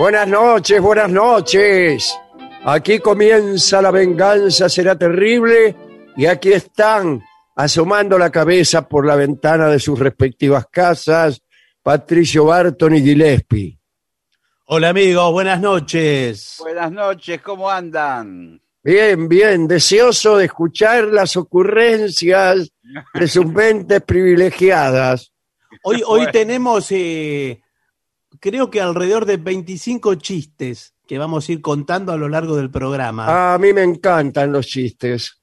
Buenas noches, buenas noches. Aquí comienza la venganza, será terrible. Y aquí están, asomando la cabeza por la ventana de sus respectivas casas, Patricio Barton y Gillespie. Hola amigos, buenas noches. Buenas noches, ¿cómo andan? Bien, bien, deseoso de escuchar las ocurrencias de sus mentes privilegiadas. Hoy, hoy tenemos, eh, creo que alrededor de 25 chistes que vamos a ir contando a lo largo del programa. A mí me encantan los chistes.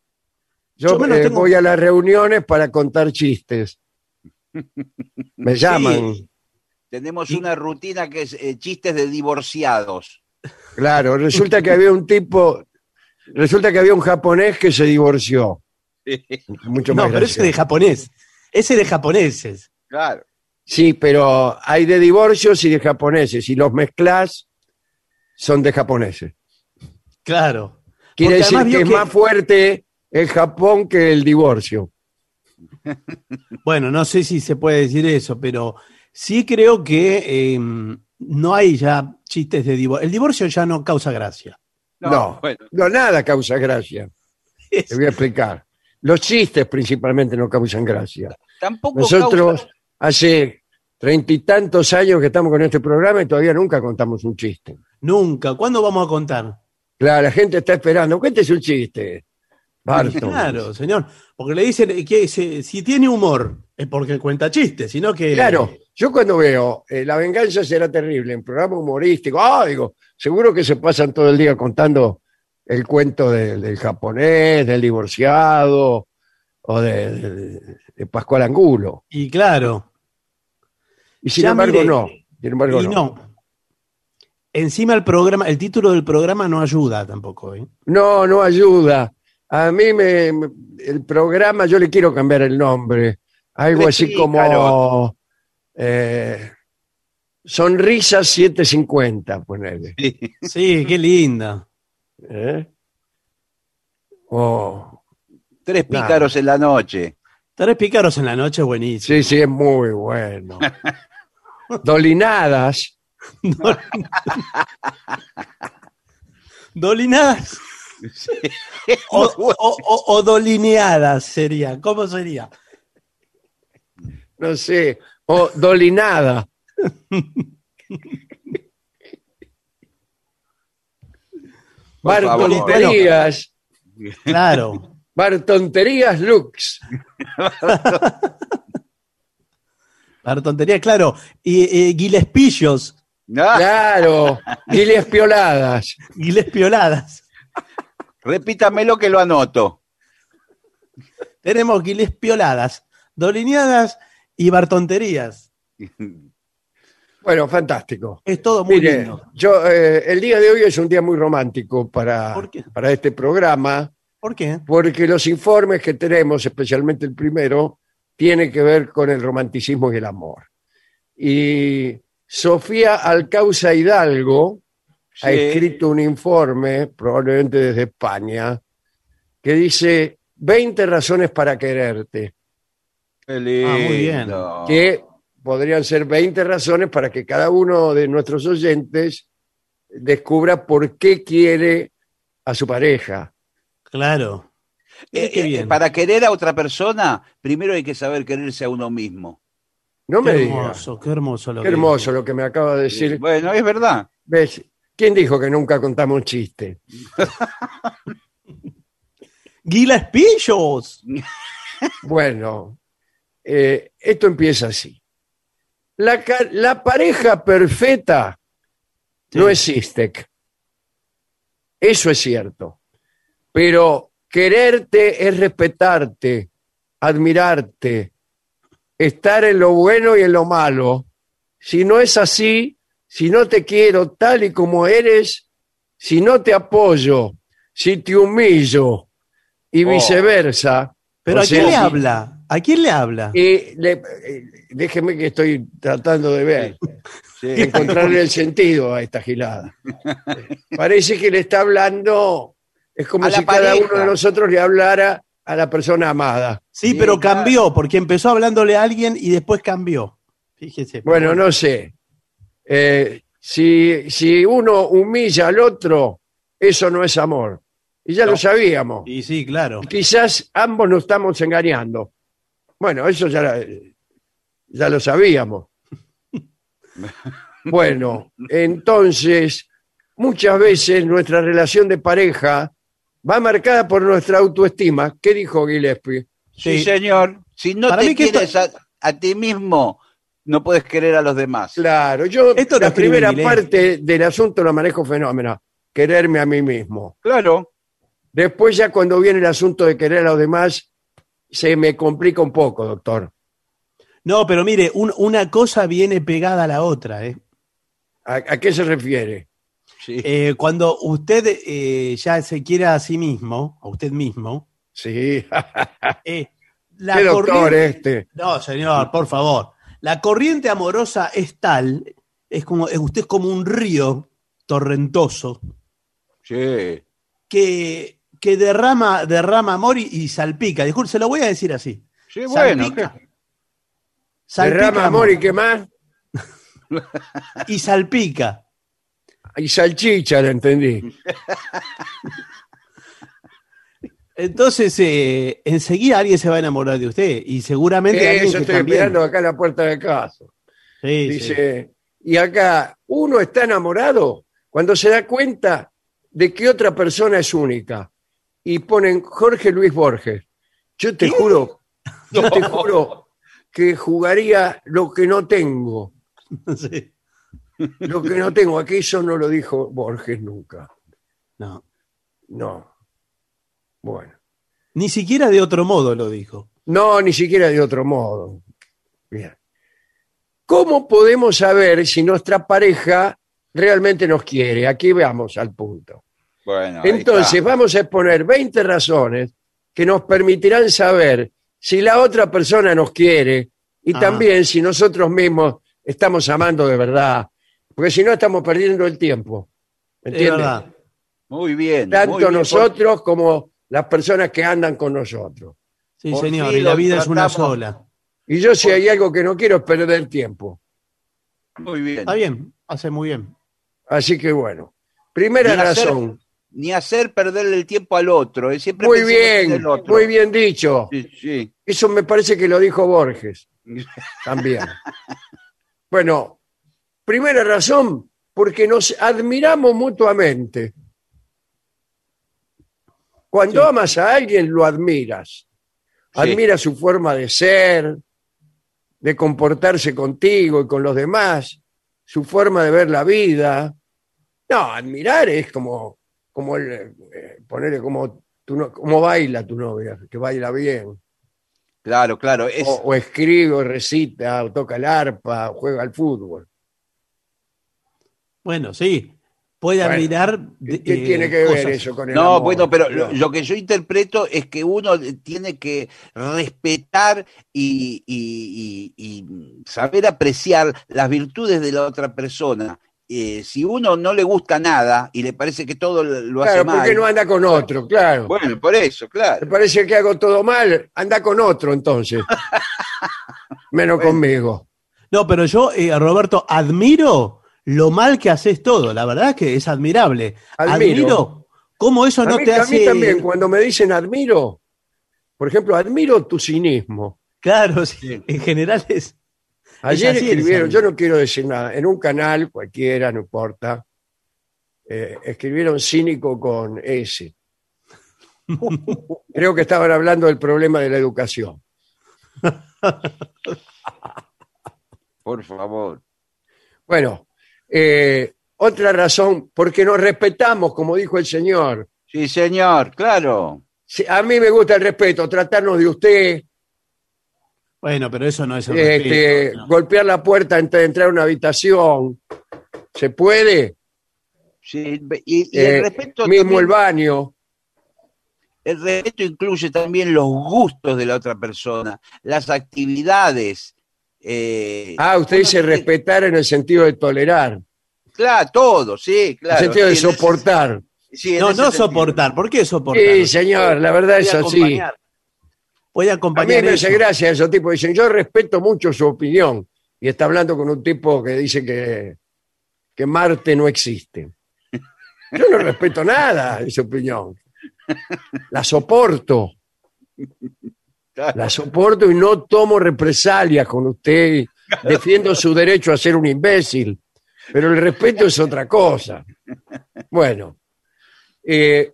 Yo, eh, tengo- voy a las reuniones para contar chistes. Me llaman. Tenemos una rutina que es eh, chistes de divorciados. Claro, resulta que había un tipo, resulta que había un japonés que se divorció. Mucho no, más pero ese de japonés. Ese de japoneses. Claro. Sí, pero hay de divorcios y de japoneses. Y los mezclas son de japoneses. Claro. Quiere Porque decir que es más fuerte el Japón que el divorcio. Bueno, no sé si se puede decir eso, pero sí creo que eh, no hay ya chistes de divorcio. El divorcio ya no causa gracia. No, bueno, no, nada causa gracia. Te voy a explicar. Los chistes principalmente no causan gracia. tampoco Nosotros causa- hace treinta y tantos años que estamos con este programa y todavía nunca contamos un chiste. Nunca. ¿Cuándo vamos a contar? Claro, la gente está esperando. Cuéntese un chiste. Barton. Claro, señor. Porque le dicen que se- si tiene humor es porque cuenta chistes, sino que. Claro, yo cuando veo eh, La venganza será terrible en programa humorístico, ah, digo, seguro que se pasan todo el día contando el cuento de- del japonés, del divorciado o de, de- de Pascual Angulo. Y claro. Y sin Ya embargo, mire, no. Sin embargo, y no. no. Encima el programa, el título del programa no ayuda tampoco, ¿eh? No, no ayuda. A mí me, el programa, yo le quiero cambiar el nombre. Algo así como Explícalo. eh, Sonrisas 750, ponele. Sí, qué linda. ¿eh? O- Tres pícaros en la noche. Tres pícaros en la noche, buenísimo. sí, sí, es muy bueno. Dolinadas. Dolinadas. O, o- o- o dolineadas sería. ¿Cómo sería? No sé, o dolinada. Bartonterías, Claro. Bartonterías Lux. Para tontería, claro. Y eh, guilespillos, Ah, Claro, giles pioladas. guilespioladas. repítamelo que lo anoto. Tenemos guilespioladas, dolineadas y bartonterías. Bueno, fantástico. Es todo muy Mire, lindo. yo, eh, el día de hoy es un día muy romántico para, para este programa, ¿Por qué? porque los informes que tenemos, especialmente el primero, tiene que ver con el romanticismo y el amor. Y Sofía Alcauza Hidalgo ha escrito un informe, probablemente desde España, que dice 20 razones para quererte, Qué Ah, muy bien. que podrían ser 20 razones para que cada uno de nuestros oyentes descubra por qué quiere a su pareja. Claro. Eh, qué eh, bien. Para querer a otra persona, primero hay que saber quererse a uno mismo. No me Qué hermoso, qué hermoso lo Qué que hermoso lo que me acaba de decir. Bueno, es verdad. ¿Ves? ¿Quién dijo que nunca contamos un chiste? ¡Guilespillos! Bueno, eh, esto empieza así. La, la pareja perfecta Sí. no existe. Eso es cierto. Pero quererte es respetarte, admirarte, estar en lo bueno y en lo malo. Si no es así, si no te quiero tal y como eres, si no te apoyo, si te humillo y Oh. viceversa. ¿Pero a quién le habla? ¿A quién le habla? y le- eh, déjeme que estoy tratando de ver, Sí. encontrarle el sentido a esta gilada. Parece que le está hablando, es como A si cada pareja. uno de nosotros le hablara a la persona amada. Sí, pero claro. cambió, porque empezó hablándole a alguien y después cambió. Fíjese. Bueno, no sé. Eh, si, si uno humilla al otro, eso no es amor. Y ya No. lo sabíamos. Y sí, claro. Quizás ambos nos estamos engañando. Bueno, eso ya, ya lo sabíamos. Bueno, entonces, muchas veces nuestra relación de pareja va marcada por nuestra autoestima. ¿Qué dijo Gillespie? Sí, Sí. señor. Si no Para te mí que esto- quieres a, a ti mismo, no puedes querer a los demás. Claro, yo Esto lo la primera parte del asunto la manejo fenómeno. Quererme a mí mismo. Claro. Después ya cuando viene el asunto de querer a los demás, se me complica un poco, doctor. No, pero mire, un- una cosa viene pegada a la otra. ¿eh? ¿A, a qué se refiere? Sí. Eh, cuando usted eh, ya se quiere a sí mismo, a usted mismo, Sí, eh, la qué doctor corriente- este. No, señor, por favor. La corriente amorosa es tal, es como, usted es como un río torrentoso Sí. que, que derrama, derrama amor y, y salpica. Disculpe, se lo voy a decir así. Sí, bueno. Salpica. ¿qué? Salpica Derrama amor y qué más. y salpica. Y salchicha, lo entendí. Entonces, eh, enseguida alguien se va a enamorar de usted y seguramente alguien Eso que estoy también- esperando acá en la puerta de casa. Sí, sí. Dice, y acá, uno está enamorado cuando se da cuenta de que otra persona es única. Y ponen Jorge Luis Borges. Yo te juro, yo te juro que jugaría lo que no tengo. Sí. Lo que no tengo. Aquí eso no lo dijo Borges nunca. No. No. Bueno. Ni siquiera de otro modo lo dijo. No, ni siquiera de otro modo. Bien. ¿Cómo podemos saber si nuestra pareja realmente nos quiere? Aquí veamos al punto. Bueno, Entonces, vamos a exponer 20 razones que nos permitirán saber si la otra persona nos quiere y Ah. también si nosotros mismos estamos amando de verdad. Porque si no, estamos perdiendo el tiempo. Es ¿Entiendes? verdad. Muy bien. muy Tanto bien, nosotros como las personas que andan con nosotros. Sí, Por señor. Y la vida es una sola. Y yo si hay algo que no quiero es perder tiempo. porque- Muy bien. Está bien, hace muy bien. Así que bueno. Primera hacer- razón. ni hacer perderle el tiempo al otro. eh, Siempre Muy bien, el otro. muy bien dicho. Sí, sí. Eso me parece que lo dijo Borges también. Bueno, primera razón, porque nos admiramos mutuamente. Cuando Sí. amas a alguien, lo admiras. Sí. Admiras su forma de ser, de comportarse contigo y con los demás, su forma de ver la vida. No, admirar es como, como el, eh, ponerle como, tu no- como baila tu novia, que baila bien. Claro, claro. Es, O, o escribe, o recita, o toca el arpa, o juega al fútbol. Bueno, sí. Puede Bueno, admirar. ¿Qué, qué eh, tiene que ver eso con el No, amor? bueno, pero lo, No. lo que yo interpreto es que uno tiene que respetar y, y- y- y saber apreciar las virtudes de la otra persona. Eh, si uno no le gusta nada y le parece que todo lo hace Claro, mal. porque no anda con otro, claro. Bueno, por eso, ¿Te claro. parece que hago todo mal? Anda con otro entonces. Menos Bueno. conmigo. No, pero yo, eh, Roberto, admiro lo mal que haces todo. La verdad es que es admirable. Admiro. cómo eso A no mí, te a hace. mí también, cuando me dicen admiro, por ejemplo, admiro tu cinismo. Claro, sí, en general es. Ayer escribieron, yo no quiero decir nada, en un canal cualquiera, no importa, eh, escribieron cínico con S. Creo que estaban hablando del problema de la educación. Por favor. Bueno, eh, otra razón, porque nos respetamos, como dijo el señor. Sí, señor, claro. A mí me gusta el respeto, tratarnos de usted, Bueno, pero eso no es el este, respeto, no. golpear la puerta antes de entrar a una habitación. ¿Se puede? Sí, y, y Eh, el respeto mismo también- el baño. El respeto incluye también los gustos de la otra persona, las actividades. Eh, Ah, usted dice tiene- respetar en el sentido de tolerar, Claro, todo, sí, en claro. el sentido de en ese- soportar. sí, en No, no sentido. soportar. ¿Por qué soportar? Sí, señor, la verdad es así. acompañar. Puede A mí acompañar me hace gracia esos tipos. Dicen, yo respeto mucho su opinión. Y está hablando con un tipo que dice que, que Marte no existe. Yo no respeto nada de su opinión. La soporto. La soporto y no tomo represalias con usted. Defiendo su derecho a ser un imbécil. Pero el respeto es otra cosa. Bueno, eh,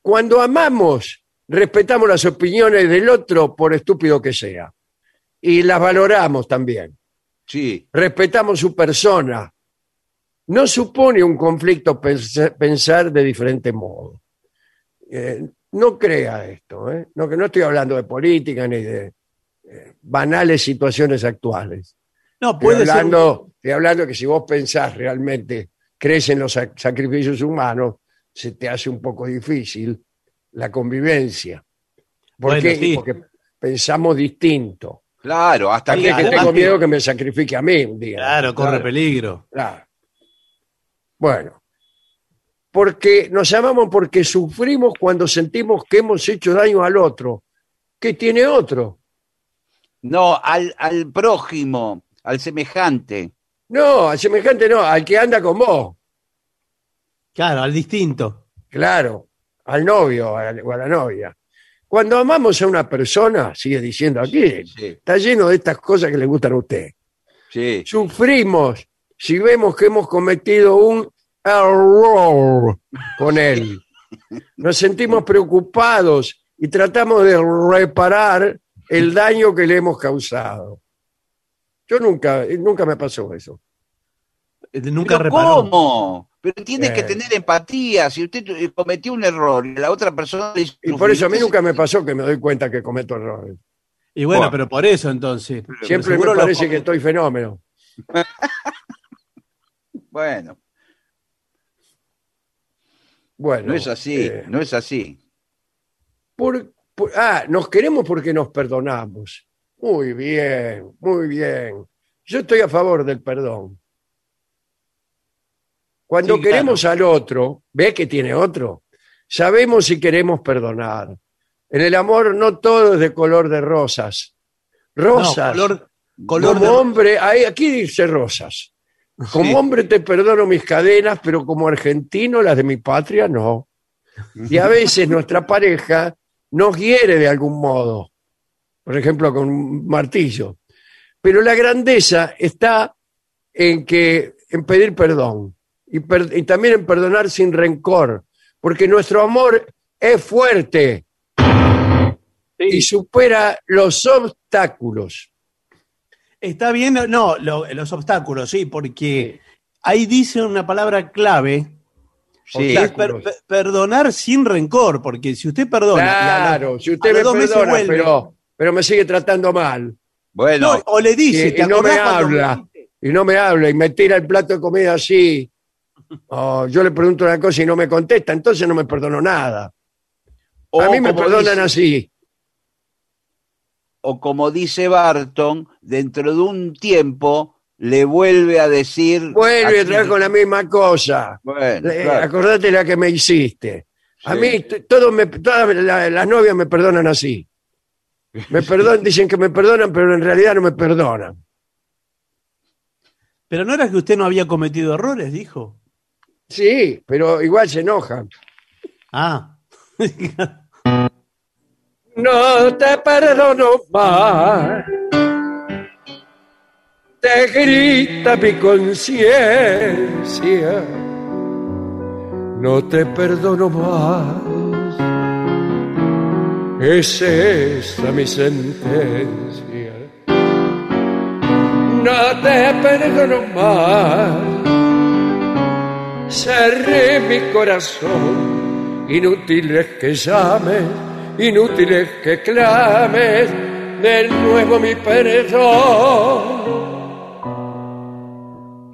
cuando amamos, respetamos las opiniones del otro por estúpido que sea. Y las valoramos también. Sí, Respetamos su persona. No supone un conflicto pens- pensar de diferente modo. Eh, no crea esto, ¿eh? no, que no estoy hablando de política ni de eh, banales situaciones actuales. No, Estoy puede ser. hablando, estoy hablando que si vos pensás realmente, crees en los sac- sacrificios humanos, se te hace un poco difícil la convivencia. ¿Por Bueno, qué? sí. Porque pensamos distinto. claro, hasta Sí, que, Es que además tengo miedo que me sacrifique a mí un día. Claro, corre peligro. Claro. Bueno, porque nos amamos porque sufrimos cuando sentimos que hemos hecho daño al otro. ¿Qué tiene otro? no, al, al prójimo, al semejante. No, al semejante no, al que anda con vos. Claro, al distinto. Claro, al novio o a la novia. Cuando amamos a una persona, sigue diciendo aquí, Sí, está lleno de estas cosas que le gustan a usted. sí. Sufrimos si vemos que hemos cometido un error con él. Nos sentimos preocupados y tratamos de reparar el daño que le hemos causado. Yo nunca, nunca me pasó eso. Eh, Nunca ¿Pero reparó. ¿Cómo? Pero tiene que Eh. tener empatía. Si usted eh, cometió un error y la otra persona le Y por eso a mí nunca me pasó que me doy cuenta que cometo errores. Y bueno, Bueno. pero por eso entonces. Siempre me los parece que estoy fenómeno. Bueno, Bueno, no es así, eh, no es así. por- por- ah, nos queremos porque nos perdonamos. Muy bien, muy bien. Yo estoy a favor del perdón. Cuando Sí, queremos al otro, ¿ve que tiene otro? Sabemos si queremos perdonar. En el amor no todo es de color de rosas. No, Rosas. color, color como de- hombre, ahí- aquí dice rosas. Como Sí. hombre te perdono mis cadenas, pero como argentino las de mi patria no. Y a veces nuestra pareja nos hiere de algún modo, por ejemplo, con un martillo. Pero la grandeza está en que en pedir perdón y, per- y también en perdonar sin rencor, porque nuestro amor es fuerte y supera los obstáculos. Está bien, no, lo- los obstáculos, sí, porque ahí dice una palabra clave, Sí. que es per- per- perdonar sin rencor, porque si usted perdona, Claro, si usted me dos meses perdona, vuelve. pero, pero me sigue tratando mal Bueno, no, o le dice, y, ¿te y no me habla, y no me habla, y me tira el plato de comida así, o yo le pregunto una cosa y no me contesta, entonces no me perdono nada. o A mí me perdonan dice- así. O como dice Barton, dentro de un tiempo le vuelve a decir. Vuelve a así- traer con la misma cosa. Bueno, Eh, claro. Acordate la que me hiciste. A mí t- todos me, todas la- las novias me perdonan así. Me perdonan, dicen que me perdonan, pero en realidad no me perdonan. Pero no era que usted no había cometido errores, dijo. Sí, pero igual se enojan. Ah. No te perdono más. Te grita mi conciencia. No te perdono más. Es esa mi sentencia. No te perdono más. Cerré mi corazón. Inútil es que llames, inútil es que clames de nuevo mi perdón.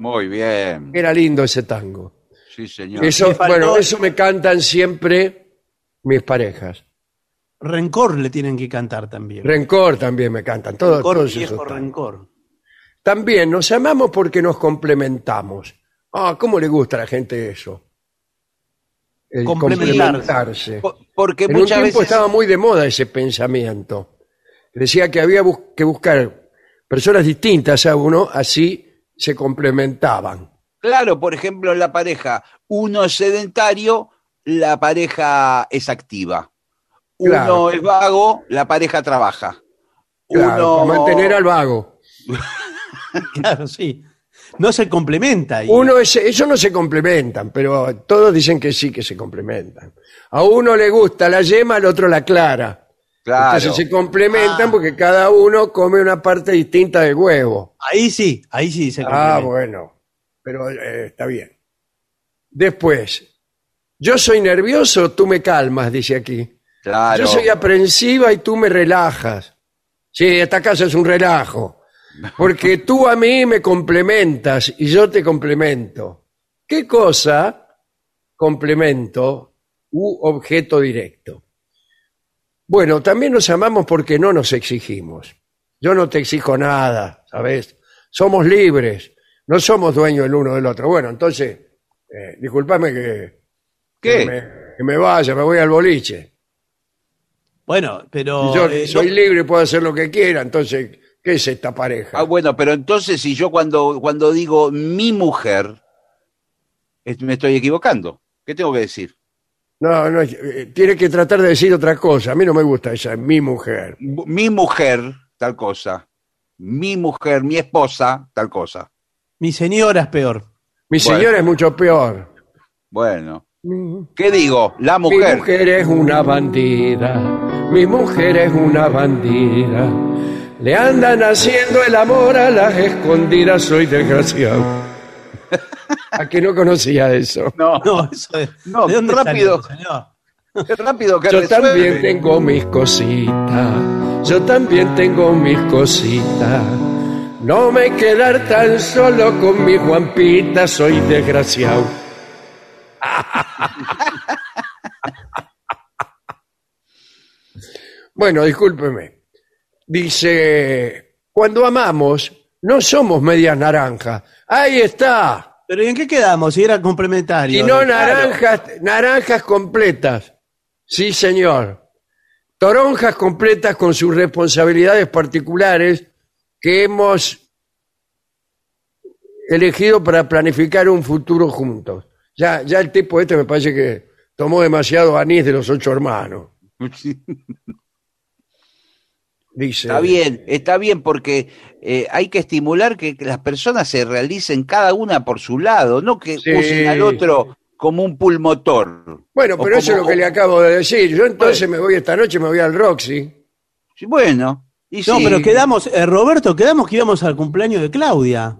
Muy bien. Era lindo ese tango. Sí, señor. Eso, bueno, eso me cantan siempre mis parejas. rencor le tienen que cantar también. Rencor también me cantan. Todos, rencor, todos viejo esos rencor. También nos amamos porque nos complementamos. Ah, ¿cómo le gusta a la gente eso? El Complementarse. complementarse. Po- Porque En un muchas tiempo veces. estaba muy de moda ese pensamiento. Decía que había bus- que buscar personas distintas a uno, así se complementaban. Claro, por ejemplo, en la pareja, uno es sedentario, la pareja es activa. Uno Claro. es vago, la pareja trabaja. Claro, uno mantener al vago. Claro, sí. No se complementa. y- Uno es, ellos no se complementan, pero todos dicen que sí que se complementan. A uno le gusta la yema, al otro la clara. Claro. Entonces se complementan Ah. porque cada uno come una parte distinta del huevo. Ahí sí, ahí sí se Ah, complementa. bueno, pero eh, está bien. Después, yo soy nervioso, tú me calmas, dice aquí. Claro. Yo soy aprensiva y tú me relajas. Sí, esta casa es un relajo. Porque tú a mí me complementas y yo te complemento. ¿Qué cosa? Complemento u objeto directo. Bueno, también nos amamos porque no nos exigimos. Yo no te exijo nada, ¿sabes? Somos libres, no somos dueños el uno del otro. Bueno, entonces, eh, discúlpame que, ¿Qué? que me, que me vaya, me voy al boliche. Bueno, pero. Yo eh, soy no- libre puedo hacer lo que quiera, entonces, ¿qué es esta pareja? Ah, bueno, pero entonces si yo cuando, cuando digo mi mujer, es- me estoy equivocando. ¿Qué tengo que decir? No, no, eh, tiene que tratar de decir otra cosa. A mí no me gusta esa, mi mujer. Mi mujer, tal cosa. Mi mujer, mi esposa, tal cosa. Mi señora es peor. Mi Bueno. señora es mucho peor. Bueno. ¿Qué digo? La Mi mujer. mujer es una bandida, mi mujer es una bandida. Le andan haciendo el amor a las escondidas, soy desgraciado. ¿A que no conocía eso? No, No, eso es. No, ¿De dónde rápido. salió, señor? rápido que Yo resuelve. también tengo mis cositas, yo también tengo mis cositas. No me quedar tan solo con mi Juanpita, soy desgraciado. Bueno, discúlpeme. Dice, cuando amamos, no somos medias naranjas. Ahí está. Pero ¿y en qué quedamos? Si era complementario. Y no naranjas, naranjas completas. Sí, señor. Toronjas completas con sus responsabilidades particulares que hemos elegido para planificar un futuro juntos. Ya, ya el tipo este me parece que tomó demasiado anís de los ocho hermanos. Dice. Está bien, está bien porque eh, hay que estimular que, que las personas se realicen cada una por su lado, no que Sí. usen al otro como un pulmotor. Bueno, pero eso es lo que le acabo de decir. Yo entonces me voy esta noche, me voy al Roxy. Sí, Bueno, y No, sí. pero quedamos, eh, Roberto, quedamos que íbamos al cumpleaños de Claudia.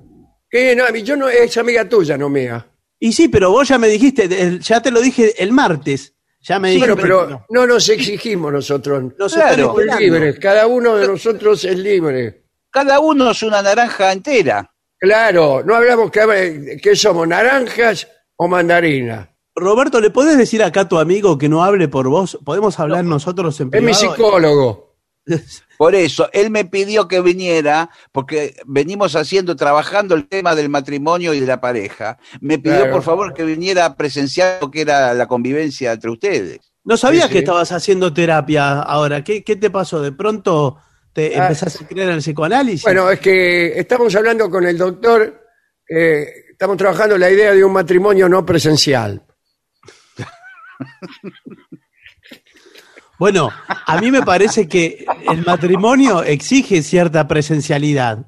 Que no, yo no, es amiga tuya, no mía. Y sí, pero vos ya me dijiste, ya te lo dije el martes. Ya me dijiste. Bueno, pero no nos exigimos nosotros. Nos Claro. libres, cada uno de nosotros es libre. Cada uno es una naranja entera. Claro, no hablamos que, que somos naranjas o mandarinas. Roberto, ¿le podés decir acá a tu amigo que no hable por vos? ¿Podemos hablar nosotros en Es mi privado? psicólogo. Por eso, él me pidió que viniera, porque venimos haciendo, trabajando el tema del matrimonio y de la pareja. Me pidió, Claro. por favor, que viniera a presenciar lo que era la convivencia entre ustedes. No sabía Sí, sí. que estabas haciendo terapia ahora. ¿Qué, qué te pasó? ¿De pronto te Ah. empezaste a creer en el psicoanálisis? Bueno, es que estamos hablando con el doctor, eh, estamos trabajando la idea de un matrimonio no presencial. Bueno, a mí me parece que el matrimonio exige cierta presencialidad.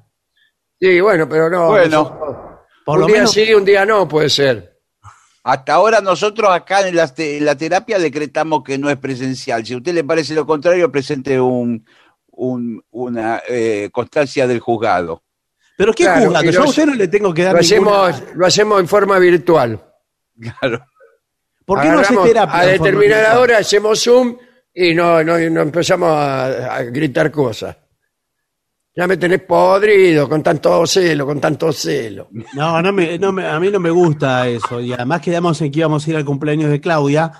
Sí, bueno, pero no. Bueno. Por un lo día menos, sí, un día no, puede ser. Hasta ahora nosotros acá en la, te- en la terapia decretamos que no es presencial. Si a usted le parece lo contrario, presente un, un- una eh, constancia del juzgado. pero ¿qué Claro, y Yo a usted no le tengo que dar Lo ninguna- hacemos, lo hacemos en forma virtual. Claro. ¿Por qué no hace terapia? A determinada hora hacemos Zoom y no, no, no empezamos a, a gritar cosas. Ya me tenés podrido con tanto celo, con tanto celo. No, no me, no me- a mí no me gusta eso. Y además quedamos en que íbamos a ir al cumpleaños de Claudia,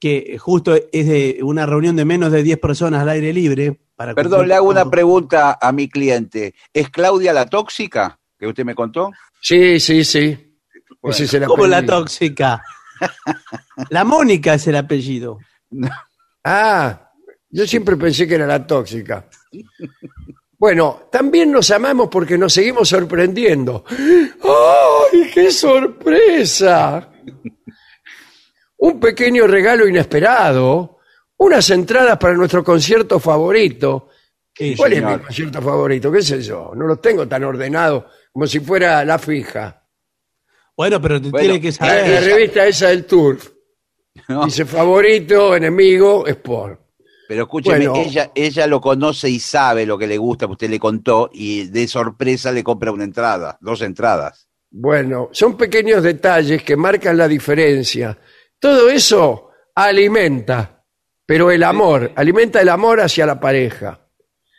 que justo es de una reunión de menos de 10 personas al aire libre. Para Perdón, cumplir le hago una pregunta a mi cliente. ¿Es Claudia la tóxica que usted me contó? Sí, sí, sí. Ese es el ¿Cómo la apellido. tóxica? La Mónica es el apellido. Ah, yo siempre pensé que era la tóxica. Bueno, también nos amamos porque nos seguimos sorprendiendo. ¡Ay, qué sorpresa! Un pequeño regalo inesperado, unas entradas para nuestro concierto favorito. Sí, ¿Cuál es mi concierto favorito? ¿Qué sé yo? No los tengo tan ordenados como si fuera la fija. Bueno, pero te Bueno, tiene que La, la saber. revista esa del Tour. ¿no? Dice favorito, enemigo, Sport. Pero escúcheme, Bueno. ella, ella lo conoce y sabe lo que le gusta, que usted le contó, y de sorpresa le compra una entrada, dos entradas. Bueno, son pequeños detalles que marcan la diferencia. Todo eso alimenta, pero el amor, alimenta el amor hacia la pareja.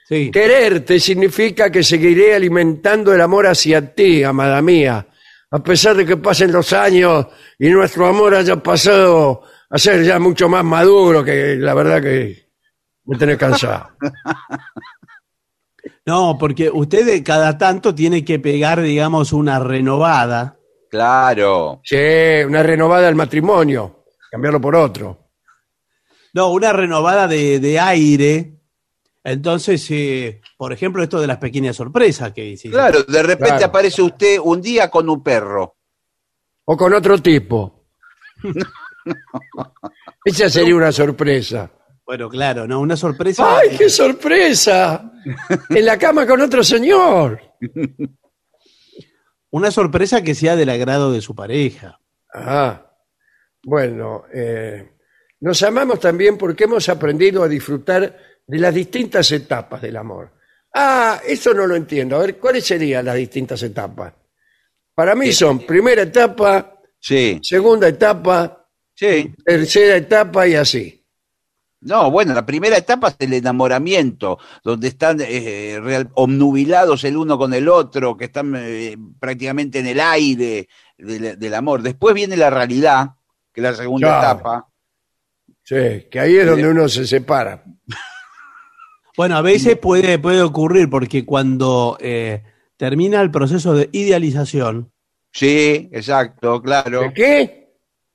Sí. Quererte significa que seguiré alimentando el amor hacia ti, amada mía, a pesar de que pasen los años y nuestro amor haya pasado a ser ya mucho más maduro, que la verdad que me tenés cansado. No, porque usted de cada tanto tiene que pegar, digamos, una renovada. Claro. Sí, una renovada al matrimonio, cambiarlo por otro. No, una renovada de, de aire. Entonces, eh, por ejemplo, esto de las pequeñas sorpresas que hiciste. Claro, de repente Claro. aparece usted un día con un perro. O con otro tipo. Esa sería una sorpresa. Bueno, claro, ¿no? Una sorpresa. ¡Ay, qué sorpresa! En la cama con otro señor. Una sorpresa que sea del agrado de su pareja. Ah, bueno, eh, nos amamos también porque hemos aprendido a disfrutar de las distintas etapas del amor. Ah, eso no lo entiendo. A ver, ¿cuáles serían las distintas etapas? Para mí son primera etapa, Sí, segunda etapa, sí. tercera etapa y así. No, bueno, la primera etapa es el enamoramiento, donde están eh, real- obnubilados el uno con el otro, que están eh, prácticamente en el aire del, del amor. Después viene la realidad, que es la segunda Claro. etapa. Sí, que ahí es donde uno se separa. Bueno, a veces puede, puede ocurrir porque cuando eh, termina el proceso de idealización, Sí, exacto, claro. ¿De qué?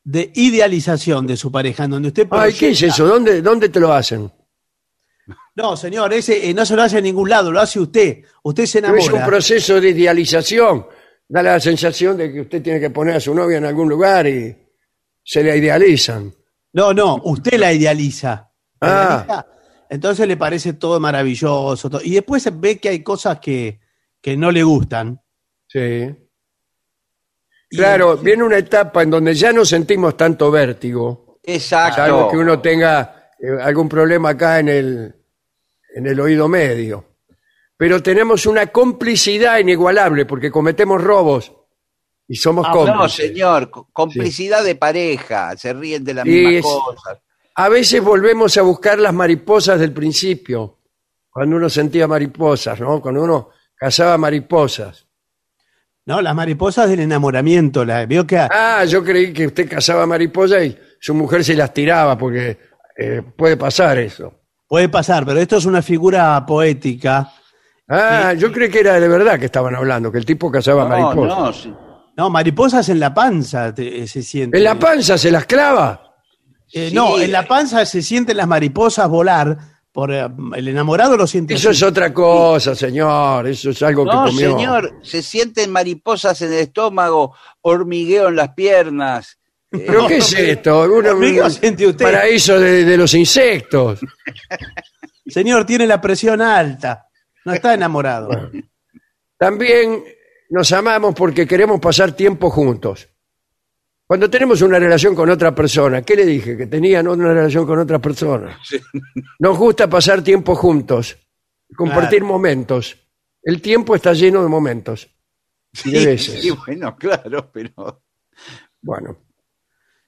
de idealización de su pareja, en donde usted Ay, ¿qué es eso? ¿Dónde, dónde te lo hacen? No, señor, ese eh, no se lo hace en ningún lado, lo hace usted. Usted se Es un enamora. proceso de idealización. Da la sensación de que usted tiene que poner a su novia en algún lugar y se la idealizan. No, no, usted la idealiza. La Ah. idealiza, Entonces le parece todo maravilloso. todo- Y después ve que hay cosas que, que no le gustan. Sí. Claro, viene una etapa en donde ya no sentimos tanto vértigo, Exacto. salvo que uno tenga eh, algún problema acá en el, en el oído medio. Pero tenemos una complicidad inigualable porque cometemos robos y somos Ah, no, cómplices. señor, co- complicidad de pareja, se ríen de las Y mismas es- cosas. A veces volvemos a buscar las mariposas del principio, cuando uno sentía mariposas, ¿no? Cuando uno cazaba mariposas. ¿No? Las mariposas del enamoramiento. La, veo que Ah, yo creí que usted cazaba mariposas y su mujer se las tiraba, porque eh, puede pasar eso. puede pasar, pero esto es una figura poética. Ah, yo creí que era de verdad que estaban hablando, que el tipo cazaba No, mariposas. no, sí. No, mariposas en la panza te- se sienten. ¿En la panza se las clava? Eh, Sí. No, en la panza se sienten las mariposas volar. Por, eh, el enamorado lo siente Eso así. es otra cosa, señor. Eso es algo que No, comió. señor, se sienten mariposas en el estómago, hormigueo en las piernas. ¿Pero qué es esto? Un, Hormigueo un siente usted. paraíso de, de los insectos. Señor, tiene la presión alta. No está enamorado. También nos amamos porque queremos pasar tiempo juntos. Cuando tenemos una relación con otra persona, ¿qué le dije? Que tenían una relación con otra persona. Nos gusta pasar tiempo juntos, compartir Claro. momentos. El tiempo está lleno de momentos. Y de sí, veces. sí, bueno, claro, pero Bueno,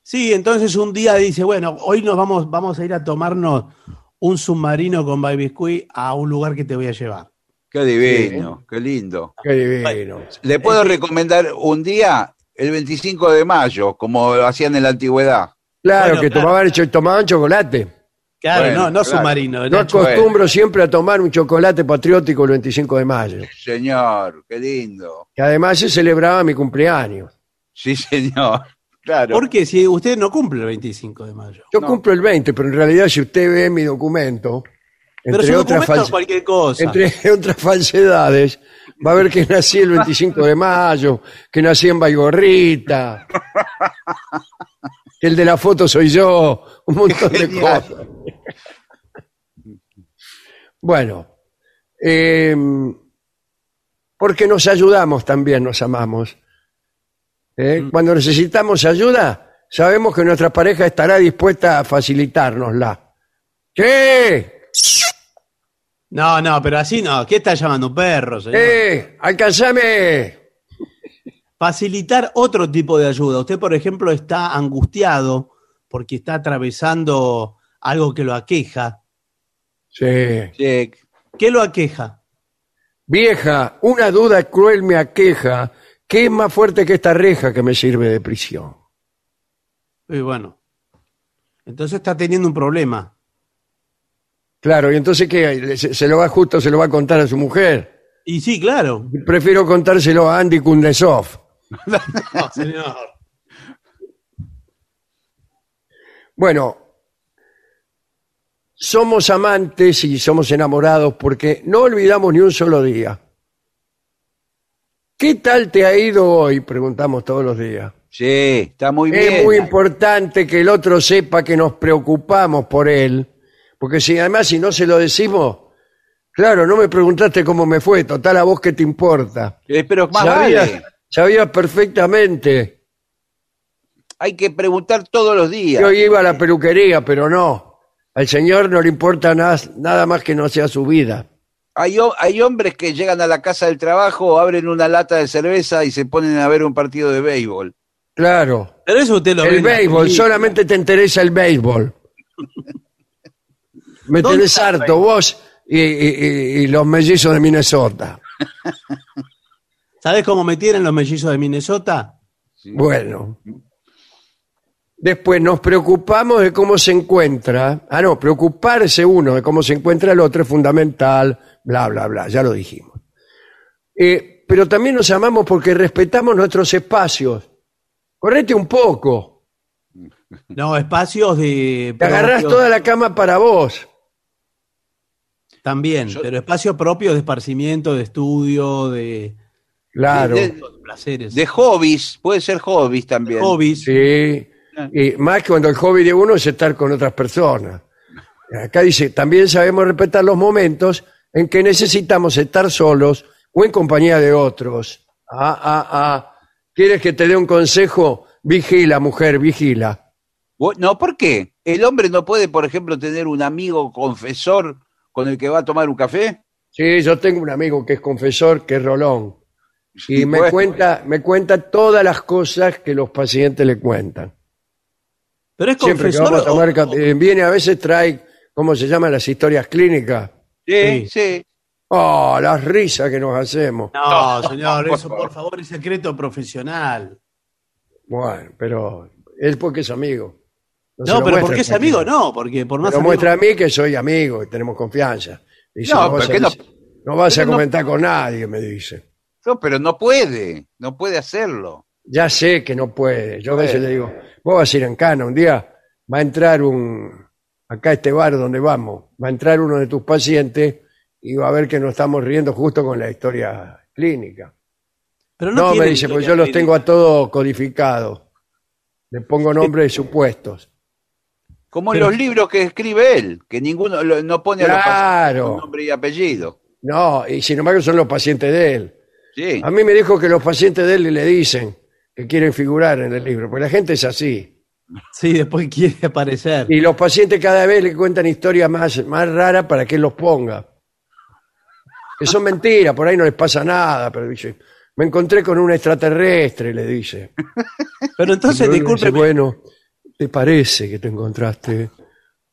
Sí, entonces un día dice, bueno, hoy nos vamos, vamos a ir a tomarnos un submarino con Babiscuit a un lugar que te voy a llevar. qué divino, qué lindo. qué divino. Le puedo recomendar un día, el 25 de mayo, como lo hacían en la antigüedad. Claro, Bueno, que claro. tomaban, tomaban chocolate. Claro, Bueno, no, no claro. submarino. Yo acostumbro siempre a tomar un chocolate patriótico el 25 de mayo, Señor, qué lindo. que además se celebraba mi cumpleaños. Sí, señor. Claro. Porque si usted no cumple el 25 de mayo. Yo No. cumplo el 20, pero en realidad si usted ve mi documento, Pero entre su otras, documento es false- cualquier cosa. entre otras falsedades, va a ver que nací el 25 de mayo, que nací en Baigorrita, que el de la foto soy yo, un montón de cosas. Bueno, eh, porque nos ayudamos también, nos amamos. ¿Eh? Cuando necesitamos ayuda, sabemos que nuestra pareja estará dispuesta a facilitárnosla. ¿Qué? No, no, pero así no. ¿Qué está llamando un perro, señor? ¡Eh! ¡Alcanzame! Facilitar otro tipo de ayuda. Usted, por ejemplo, está angustiado porque está atravesando algo que lo aqueja. Sí. Sí, ¿Qué lo aqueja? Vieja, una duda cruel me aqueja. ¿Qué es más fuerte que esta reja que me sirve de prisión? Y bueno, entonces está teniendo un problema. Claro, y entonces ¿qué? ¿Se, se lo va justo, se lo va a contar a su mujer? Y sí, claro. Prefiero contárselo a Andy Kundesov. No, señor. Bueno, somos amantes y somos enamorados porque no olvidamos ni un solo día. ¿Qué tal te ha ido hoy? Preguntamos todos los días. sí, está muy bien. Es muy importante que el otro sepa que nos preocupamos por él, porque si además si no se lo decimos, claro, no me preguntaste cómo me fue, total a vos qué te importa. Eh, pero más Sabías, vale. sabías perfectamente Hay que preguntar todos los días. que hoy iba a la peluquería, pero no. Al señor no le importa nada, nada más que no sea su vida. Hay, ho- hay hombres que llegan a la casa del trabajo, abren una lata de cerveza y se ponen a ver un partido de béisbol. Claro. Pero eso usted lo ve El béisbol, solamente te interesa el béisbol. Me ¿Dónde tenés harto, vos y, y- y- y los mellizos de Minnesota. ¿Sabes cómo me tienen los mellizos de Minnesota? Bueno. Después nos preocupamos de cómo se encuentra. Ah, no, preocuparse uno de cómo se encuentra el otro es fundamental, bla, bla, bla, ya lo dijimos. Eh, pero también nos amamos porque respetamos nuestros espacios. Correte un poco. No, espacios de... Te agarrás toda la cama para vos. También, Yo- pero espacios propios de esparcimiento, de estudio, de, Claro. De- de placeres. De hobbies, puede ser hobbies también. hobbies. Sí. Y más que cuando el hobby de uno es estar con otras personas. Acá dice, también sabemos respetar los momentos en que necesitamos estar solos o en compañía de otros. Ah, ah, ah. ¿Quieres que te dé un consejo? Vigila, mujer, vigila. No, ¿por qué? ¿El hombre no puede, por ejemplo, tener un amigo confesor con el que va a tomar un café? Sí, yo tengo un amigo que es confesor, que es Rolón. Y me bueno. cuenta, me cuenta todas las cosas que los pacientes le cuentan. Pero es Siempre que confesor. vamos a tomar o- viene a veces trae, ¿cómo se llaman las historias clínicas? Sí, Sí. sí. Oh, las risas que nos hacemos. No, señor, eso por favor es secreto profesional. Bueno, pero él porque es amigo. No, pero porque es amigo, no, porque por más Pero amigo- muestra a mí que soy amigo y tenemos confianza. Dice, No, vas a no- no vas a no- comentar con nadie, me dice. No, pero no puede, no puede hacerlo. Ya sé que no puede. Yo a veces le digo, vos vas a ir en cana un día, va a entrar un, acá a este bar donde vamos, va a entrar uno de tus pacientes y va a ver que nos estamos riendo justo con la historia clínica. Pero No, me dice, pues yo los tengo a todos codificados. Le pongo nombres supuestos. Como en los libros que escribe él, que ninguno lo- no pone a los pacientes Claro. con nombre y apellido. No, y sin embargo son los pacientes de él. Sí. A mí me dijo que los pacientes de él le dicen que quieren figurar en el libro, porque la gente es así. Sí, después quiere aparecer. Y los pacientes cada vez le cuentan historias más, más raras para que él los ponga. Que son mentiras, por ahí no les pasa nada, pero dice, me encontré con un extraterrestre, le dice. Pero entonces, dice, disculpe, bueno, ¿te parece que te encontraste,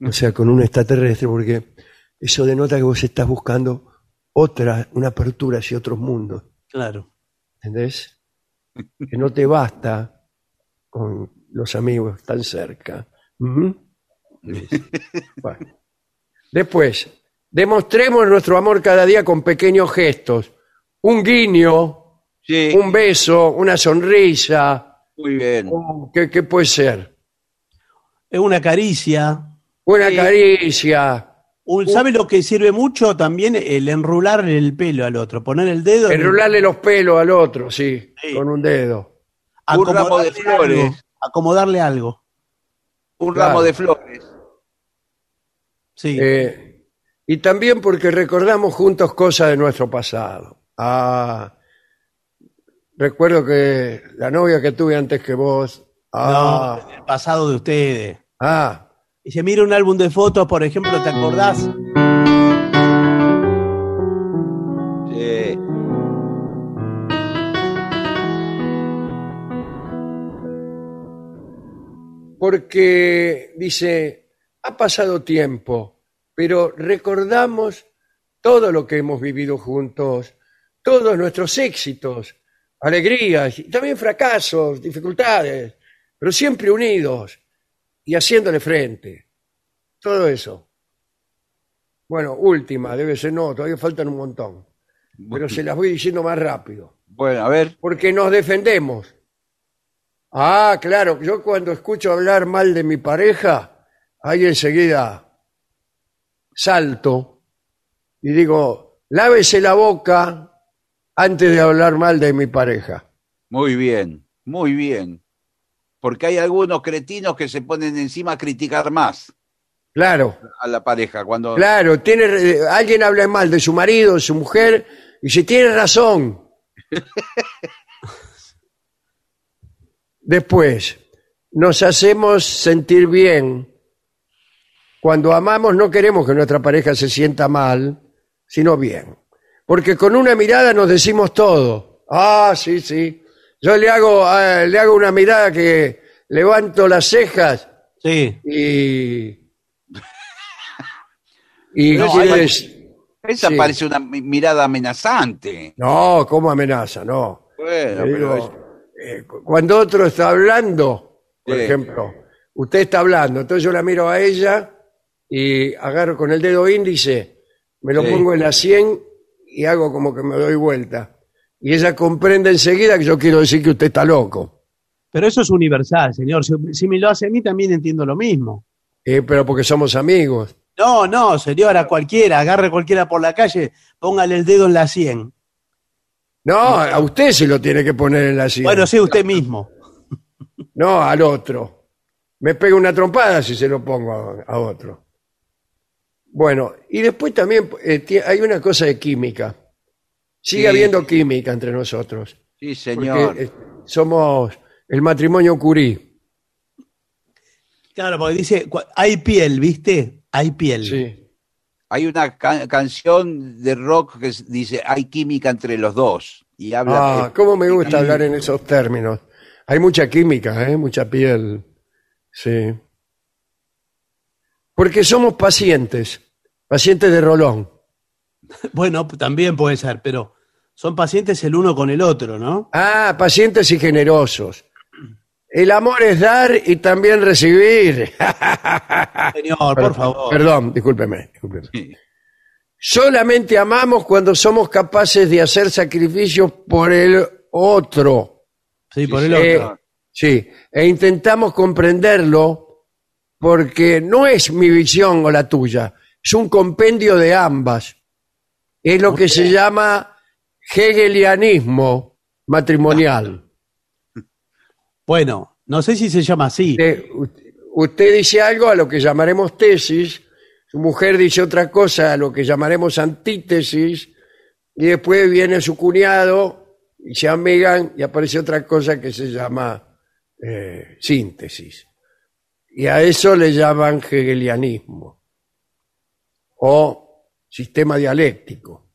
o sea, con un extraterrestre? Porque eso denota que vos estás buscando otra, una apertura hacia otros mundos. claro. ¿Entendés? Que no te basta con los amigos tan cerca. Ujú. Bueno. Después, demostremos nuestro amor cada día con pequeños gestos. Un guiño, Sí, un beso, una sonrisa. muy bien. un- ¿Qué, qué puede ser? Es una caricia. Una Sí. caricia. Un- ¿Sabe lo que sirve mucho también? El enrular el pelo al otro, poner el dedo. en el- Enrolarle los pelos al otro, sí, Sí. con un dedo. Un ramo de acomodarle flores. algo, acomodarle algo. Un Claro. ramo de flores. Sí. Eh, y también porque recordamos juntos cosas de nuestro pasado. Ah, recuerdo que la novia que tuve antes que vos. Ah, No, el pasado de ustedes. Ah, Y se mira un álbum de fotos, por ejemplo, ¿te acordás? Sí. porque dice, ha pasado tiempo, pero recordamos todo lo que hemos vivido juntos, todos nuestros éxitos, alegrías y también fracasos, dificultades, pero siempre unidos y haciéndole frente. Todo eso. Bueno, última, debe ser no, todavía faltan un montón, pero se las voy diciendo más rápido. Bueno, a ver. Porque nos defendemos. Ah, claro, yo cuando escucho hablar mal de mi pareja, ahí enseguida salto y digo, lávese la boca antes de hablar mal de mi pareja. Muy bien, muy bien. Porque hay algunos cretinos que se ponen encima a criticar más Claro, a la pareja cuando claro, tiene, eh, alguien habla mal de su marido, de su mujer, y si tiene razón. Después, nos hacemos sentir bien. Cuando amamos no queremos que nuestra pareja se sienta mal, sino bien. Porque con una mirada nos decimos todo. Ah, sí, sí. Yo le hago, ah, le hago una mirada que levanto las cejas Sí. y... Y hay- decir- esa sí. parece una mi- mirada amenazante. No, ¿cómo amenaza? No. Bueno, Le pero digo, eh, cu- cuando otro está hablando, por Sí. ejemplo, usted está hablando, entonces yo la miro a ella y agarro con el dedo índice, me lo Sí. pongo en la 100 y hago como que me doy vuelta. Y ella comprende enseguida que yo quiero decir que usted está loco. Pero eso es universal, señor. Si, si me lo hace a mí, también entiendo lo mismo. Eh, pero porque somos amigos. No, no, señor, a cualquiera, agarre cualquiera por la calle, póngale el dedo en la 100. No, a usted se lo tiene que poner en la 100. Bueno, sí, usted mismo. No, al otro. me pega una trompada si se lo pongo a, a otro. Bueno, y después también eh, hay una cosa de química. Sigue Sí. habiendo química entre nosotros. Sí, Porque señor. eh, somos el matrimonio Curí. Claro, porque dice, hay piel, ¿viste? Hay piel. Sí. Hay una ca- canción de rock que s- dice hay química entre los dos. Y habla. Ah, cómo me gusta hablar en esos términos. Hay mucha química, ¿eh? mucha piel. Sí. Porque somos pacientes, pacientes de Rolón. Bueno, también puede ser, pero son pacientes el uno con el otro, ¿no? Ah, pacientes y generosos. El amor es dar y también recibir. Señor, por favor. Perdón, discúlpeme, discúlpeme. Sí. Solamente amamos cuando somos capaces de hacer sacrificios por el otro. Sí, por el Eh, otro. sí, e intentamos comprenderlo porque no es mi visión o la tuya, es un compendio de ambas. Es lo que se llama hegelianismo matrimonial. Bueno, no sé si se llama así. Usted dice algo a lo que llamaremos tesis, su mujer dice otra cosa a lo que llamaremos antítesis, y después viene su cuñado y se amigan y aparece otra cosa que se llama eh, síntesis. Y a eso le llaman hegelianismo o sistema dialéctico,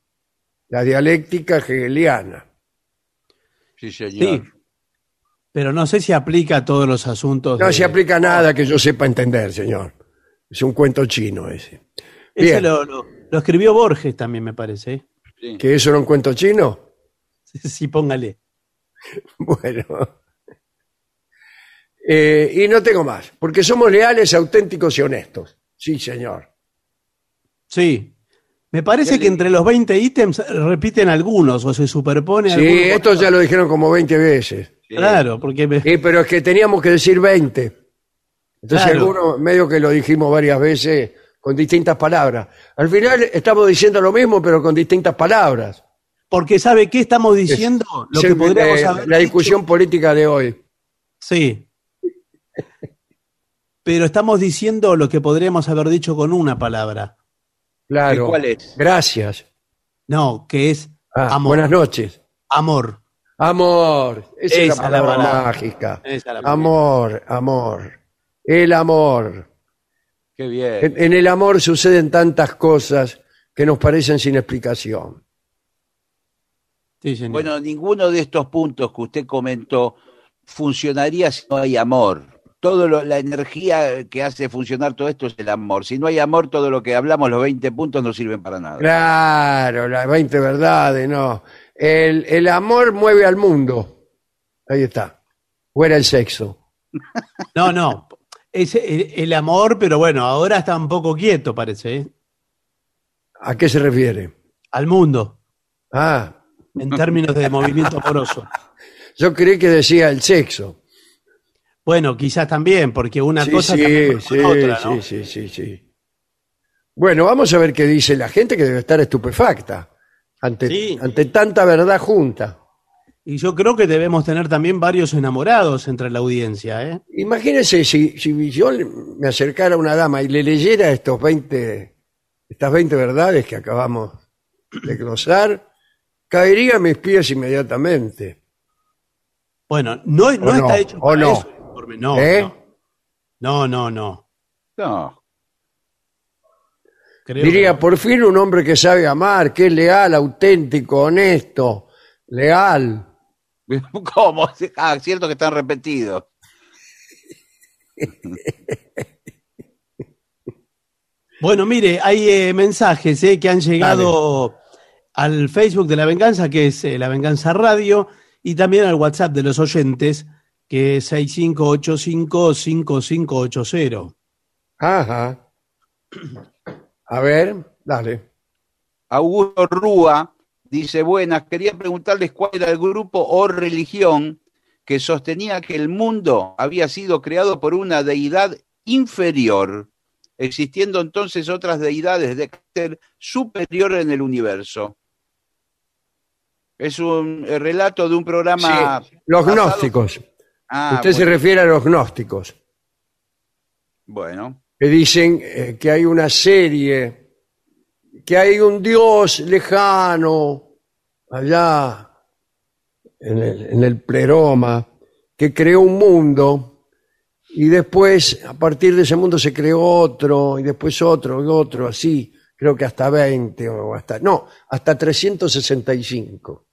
la dialéctica hegeliana. Sí, señor. Sí. Pero no sé si aplica a todos los asuntos. No de- se aplica nada que yo sepa entender, señor. Es un cuento chino ese. Ese Bien. lo, lo- lo escribió Borges también, me parece. ¿eh? Sí. ¿Que eso era un cuento chino? Sí, póngale. Bueno. Eh, y no tengo más, porque somos leales, auténticos y honestos. Sí, señor. Sí. Me parece que entre los 20 ítems repiten algunos o se superponen Sí, esto ya lo dijeron como 20 veces. Claro, porque me- Sí, pero es que teníamos que decir 20. Entonces Claro. algunos, medio que lo dijimos varias veces con distintas palabras. Al final estamos diciendo lo mismo, pero con distintas palabras. porque ¿sabe qué estamos diciendo? Lo Es que el- podríamos eh, haber la dicho- discusión política de hoy. Sí. Pero estamos diciendo lo que podríamos haber dicho con una palabra. Claro. ¿Cuál es? Gracias. No, que es Ah, amor. buenas noches. Amor. Amor. Esa, es Esa la es la palabra palabra. mágica. Esa es la palabra. Amor, amor. El amor. Qué bien. En, en el amor suceden tantas cosas que nos parecen sin explicación. Sí, señor. Bueno, ninguno de estos puntos que usted comentó funcionaría si no hay amor. Todo lo- la energía que hace funcionar todo esto es el amor. Si no hay amor, todo lo que hablamos, los 20 puntos, no sirven para nada. Claro, las 20 verdades, no. El, el amor mueve al mundo. Ahí está. Fuera el sexo. No, no. Es el, el amor, pero bueno, ahora está un poco quieto, parece. ¿eh? ¿A qué se refiere? Al mundo, Ah, en términos de movimiento amoroso. yo creí que decía el sexo. Bueno, quizás también, porque una sí, cosa sí, también sí, otra, ¿no? sí, sí, sí, sí. Bueno, vamos a ver qué dice la gente que debe estar estupefacta ante, ante tanta verdad junta. Y yo creo que debemos tener también varios enamorados entre la audiencia, ¿eh? Imagínense si, si yo me acercara a una dama y le leyera estos 20, estas 20 verdades que acabamos de glosar, caería a mis pies inmediatamente. Bueno, no, no, ¿O no? está hecho ¿O para no? eso informe, no, ¿Eh? no. No, no, no. No. Creo Diría, que- por fin un hombre que sabe amar, que es leal, auténtico, honesto, leal. ¿Cómo? Ah, cierto que están repetidos. Bueno, mire, hay eh, mensajes eh, que han llegado al Facebook de La Venganza, que es eh, La Venganza Radio, y también al WhatsApp de los oyentes, que es 6585-5580. Ajá. A ver, dale. Augusto Rúa dice, buenas, quería preguntarles cuál era el grupo o religión que sostenía que el mundo había sido creado por una deidad inferior, existiendo entonces otras deidades de carácter superior en el universo. Es un relato de un programa... Sí, los gnósticos. Ah, Usted se refiere a los gnósticos. Bueno, que dicen eh, que hay una serie, que hay un dios lejano allá en el, en el pleroma, que creó un mundo y después a partir de ese mundo se creó otro y después otro y otro, así, creo que hasta 20 o hasta, no, hasta 365.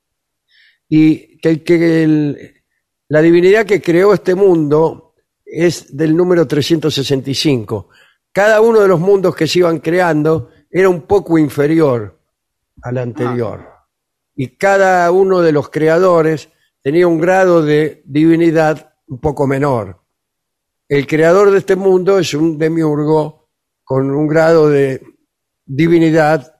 Y que, que el- la divinidad que creó este mundo es del número 365. Cada uno de los mundos que se iban creando era un poco inferior al anterior. Y cada uno de los creadores tenía un grado de divinidad un poco menor. El creador de este mundo es un demiurgo con un grado de divinidad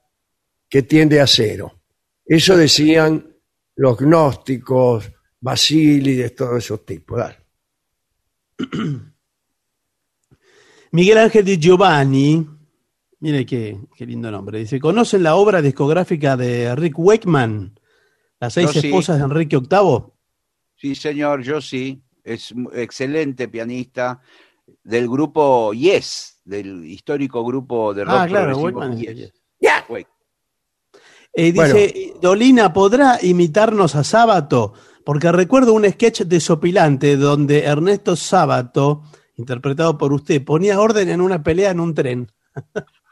que tiende a cero. Eso decían los gnósticos, Basílides, todos esos tipos. Dale. Miguel Ángel Di Giovanni, mire qué, qué lindo nombre, dice, ¿conocen la obra discográfica de Rick Wakeman? Las seis Yo sí. esposas de Enrique VIII. sí, señor, yo sí. Es un excelente pianista del grupo Yes, del histórico grupo de rock Ah, claro, Wakeman. Yes. Eh, dice, Dolina, ¿podrá imitarnos a Sábato? Porque recuerdo un sketch desopilante donde Ernesto Sábato, interpretado por usted, ponía orden en una pelea en un tren.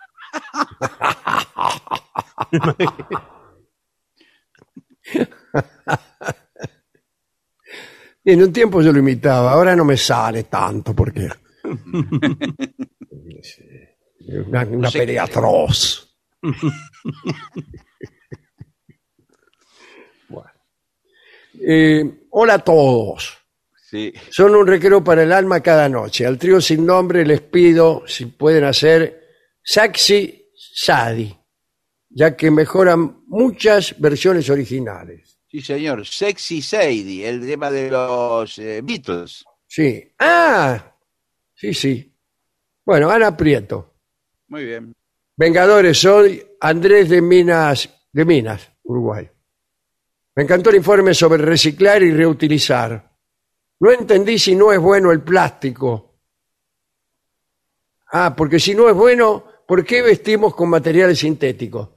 En un tiempo yo lo imitaba, ahora no me sale tanto porque una, una pelea atroz. Eh, hola a todos. Sí. Son un recreo para el alma cada noche. Al trío sin nombre les pido si pueden hacer Saxi Sadi, ya que mejoran muchas versiones originales. Sí, señor. Sexy Sadie, el tema de los eh, Beatles. Sí. Ah, sí, sí. Bueno, Ana Prieto. Muy bien. Vengadores, soy Andrés de Minas, de Minas, Uruguay. Me encantó el informe sobre reciclar y reutilizar. No entendí si no es bueno el plástico. Ah, porque si no es bueno, ¿por qué vestimos con materiales sintéticos?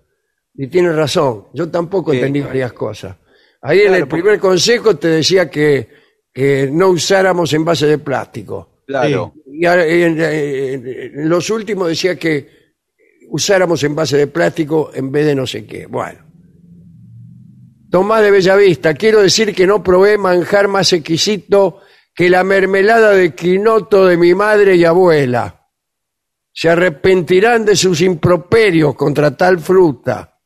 Y tiene razón, yo tampoco Sí. entendí varias cosas. Ahí en el primer consejo te decía que, que no usáramos envases de plástico. Claro. Y en, en- en los últimos decía que usáramos envase de plástico en vez de no sé qué. Bueno. Tomás de Bellavista, quiero decir que no probé manjar más exquisito que la mermelada de quinoto de mi madre y abuela. Se arrepentirán de sus improperios contra tal fruta.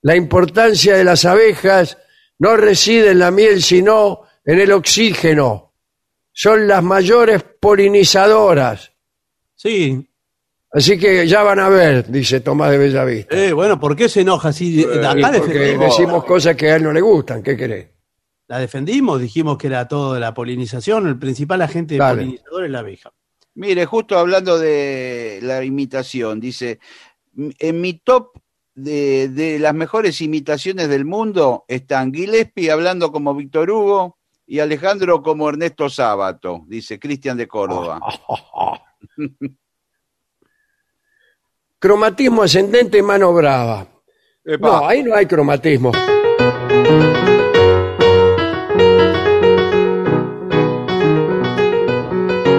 La importancia de las abejas no reside en la miel, sino en el oxígeno. Son las mayores polinizadoras. Sí. Así que ya van a ver, dice Tomás de Bellavista. Eh, bueno, ¿por qué se enoja? Si Y acá porque defendimos, decimos cosas que a él no le gustan, ¿qué querés? la defendimos, dijimos que era todo de la polinización, el principal agente Dale. polinizador es la abeja. Mire, justo hablando de la imitación, dice, en mi top de, de las mejores imitaciones del mundo están Gillespie hablando como Víctor Hugo y Alejandro como Ernesto Sábato, dice Cristian de Córdoba. Cromatismo ascendente y mano brava. Epa, No, ahí no hay cromatismo.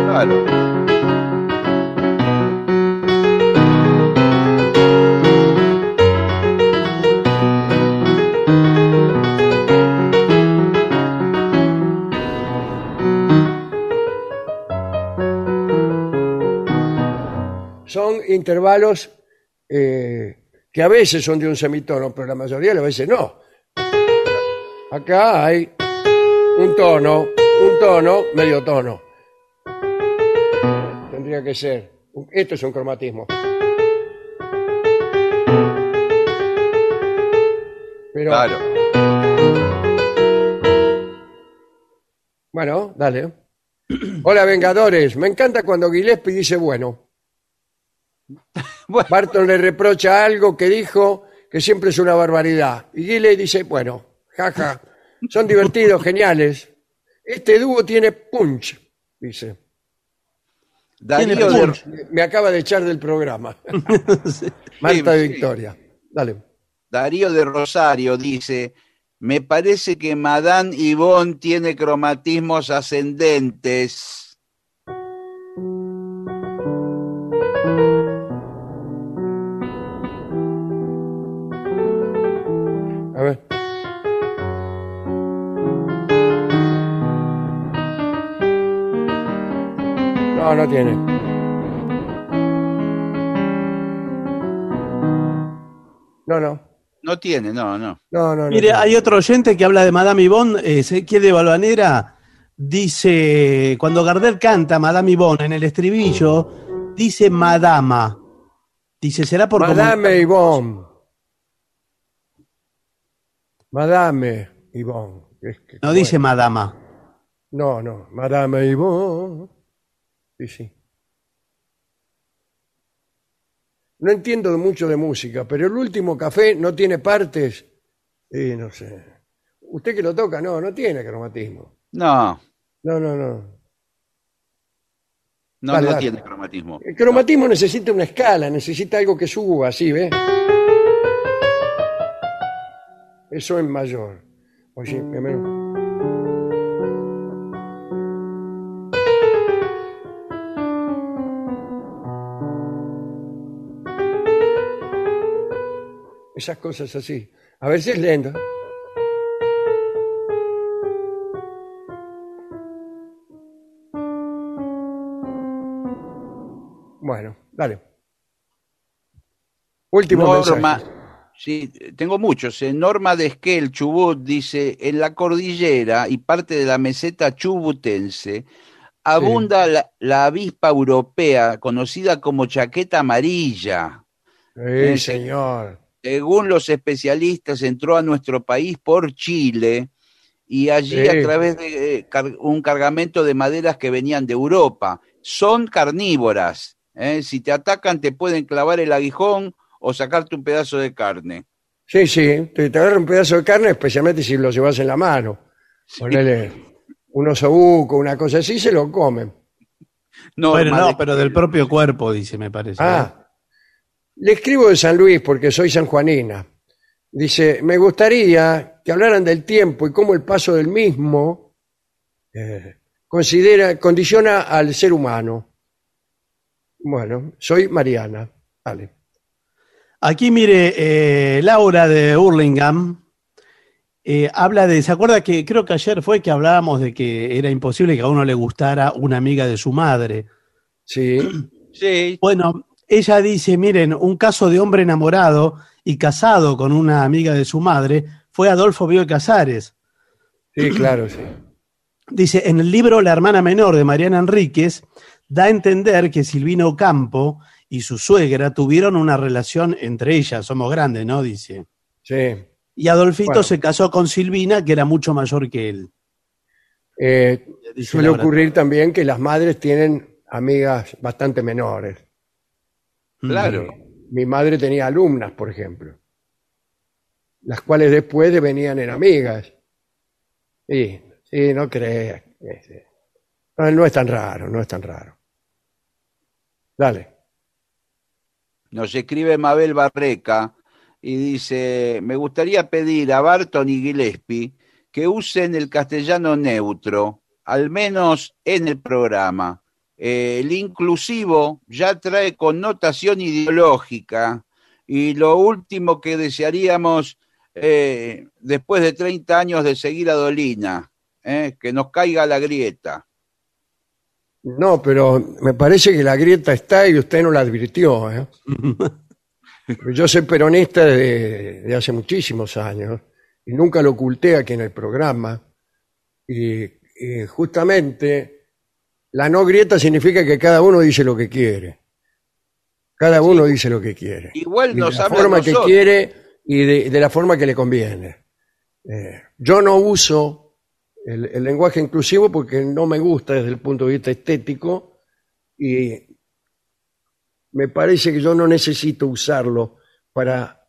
claro. Intervalos eh, que a veces son de un semitono, pero la mayoría de las veces no. Acá hay un tono, un tono, medio tono. Tendría que ser. Esto es un cromatismo. Pero, Claro. bueno, dale. Hola, Vengadores. Me encanta cuando Gillespie dice bueno. Bueno. Barton le reprocha algo que dijo que siempre es una barbaridad. Y Gillespie dice, bueno, jaja, son divertidos, geniales. Este dúo tiene punch, dice. Darío Tiene de. Me acaba de echar del programa. Marta Sí, sí. Victoria. Dale. Darío de Rosario dice, me parece que Madame Yvonne tiene cromatismos ascendentes. Ver. No, no tiene. No, no. No tiene, no, no. No, no, no. Mire, tiene. hay otro oyente que habla de Madame Yvonne, eh, Ezequiel de Balvanera, dice, cuando Gardel canta Madame Yvonne en el estribillo, dice Madama. Dice, será por Madame Yvonne. Madame Yvonne. Es que- No dice Madama. No, no. Madame Yvonne. Sí, sí. No entiendo mucho de música, pero el último café no tiene partes. Y no sé. Usted que lo toca, no, no tiene cromatismo. No, No, no, no. no, Dale, no tiene cromatismo. El cromatismo necesita una escala, necesita algo que suba, así, ¿ves? Eso es mayor. Oye, primero- Esas cosas así. A ver si es lento. Bueno, dale. Último Norma, mensaje. Sí, tengo muchos. eh. Norma de Esquel, Chubut, dice, en la cordillera y parte de la meseta chubutense abunda la, la avispa europea, conocida como chaqueta amarilla. Sí, señor. Según los especialistas, entró a nuestro país por Chile y allí Sí. a través de eh, car- un cargamento de maderas que venían de Europa. Son carnívoras. ¿eh? Si te atacan, te pueden clavar el aguijón o sacarte un pedazo de carne. Sí, sí. Te, te agarra un pedazo de carne, especialmente si lo llevas en la mano. Ponele un osobuco, una cosa así, se lo comen. Bueno, no, de- pero del propio cuerpo, dice, me parece. Ah, le escribo de San Luis porque soy sanjuanina. Dice, me gustaría que hablaran del tiempo y cómo el paso del mismo eh, considera, condiciona al ser humano. Bueno, soy Mariana. Vale. Aquí, mire, eh, Laura de Hurlingham eh, habla de, ¿se acuerda que creo que ayer fue que hablábamos de que era imposible que a uno le gustara una amiga de su madre? Sí. Sí, Bueno, ella dice, miren, un caso de hombre enamorado y casado con una amiga de su madre fue Adolfo Bioy Casares. Sí, claro, sí. Dice, en el libro La hermana menor de Mariana Enríquez, da a entender que Silvino Campo y su suegra tuvieron una relación entre ellas, somos grandes, ¿no? Dice. Sí. Y Adolfito Bueno. se casó con Silvina, que era mucho mayor que él. Eh, suele ocurrir también que las madres tienen amigas bastante menores. claro. Mi madre tenía alumnas, por ejemplo, las cuales después devenían en amigas. Sí, sí, no creas. No es tan raro, no es tan raro. Dale. Nos escribe Mabel Barreca y dice, me gustaría pedir a Barton y Gillespie que usen el castellano neutro, al menos en el programa. Eh, el inclusivo ya trae connotación ideológica y lo último que desearíamos eh, después de 30 años de seguir a Dolina, eh, que nos caiga la grieta. No, pero me parece que la grieta está y usted no la advirtió. ¿eh? Yo soy peronista de, de hace muchísimos años y nunca lo oculté aquí en el programa. Y, y justamente la no grieta significa que cada uno dice lo que quiere. Cada uno dice lo que quiere. Igual de la forma que quiere y de, de la forma que le conviene. Eh, yo no uso el, el lenguaje inclusivo porque no me gusta desde el punto de vista estético y me parece que yo no necesito usarlo para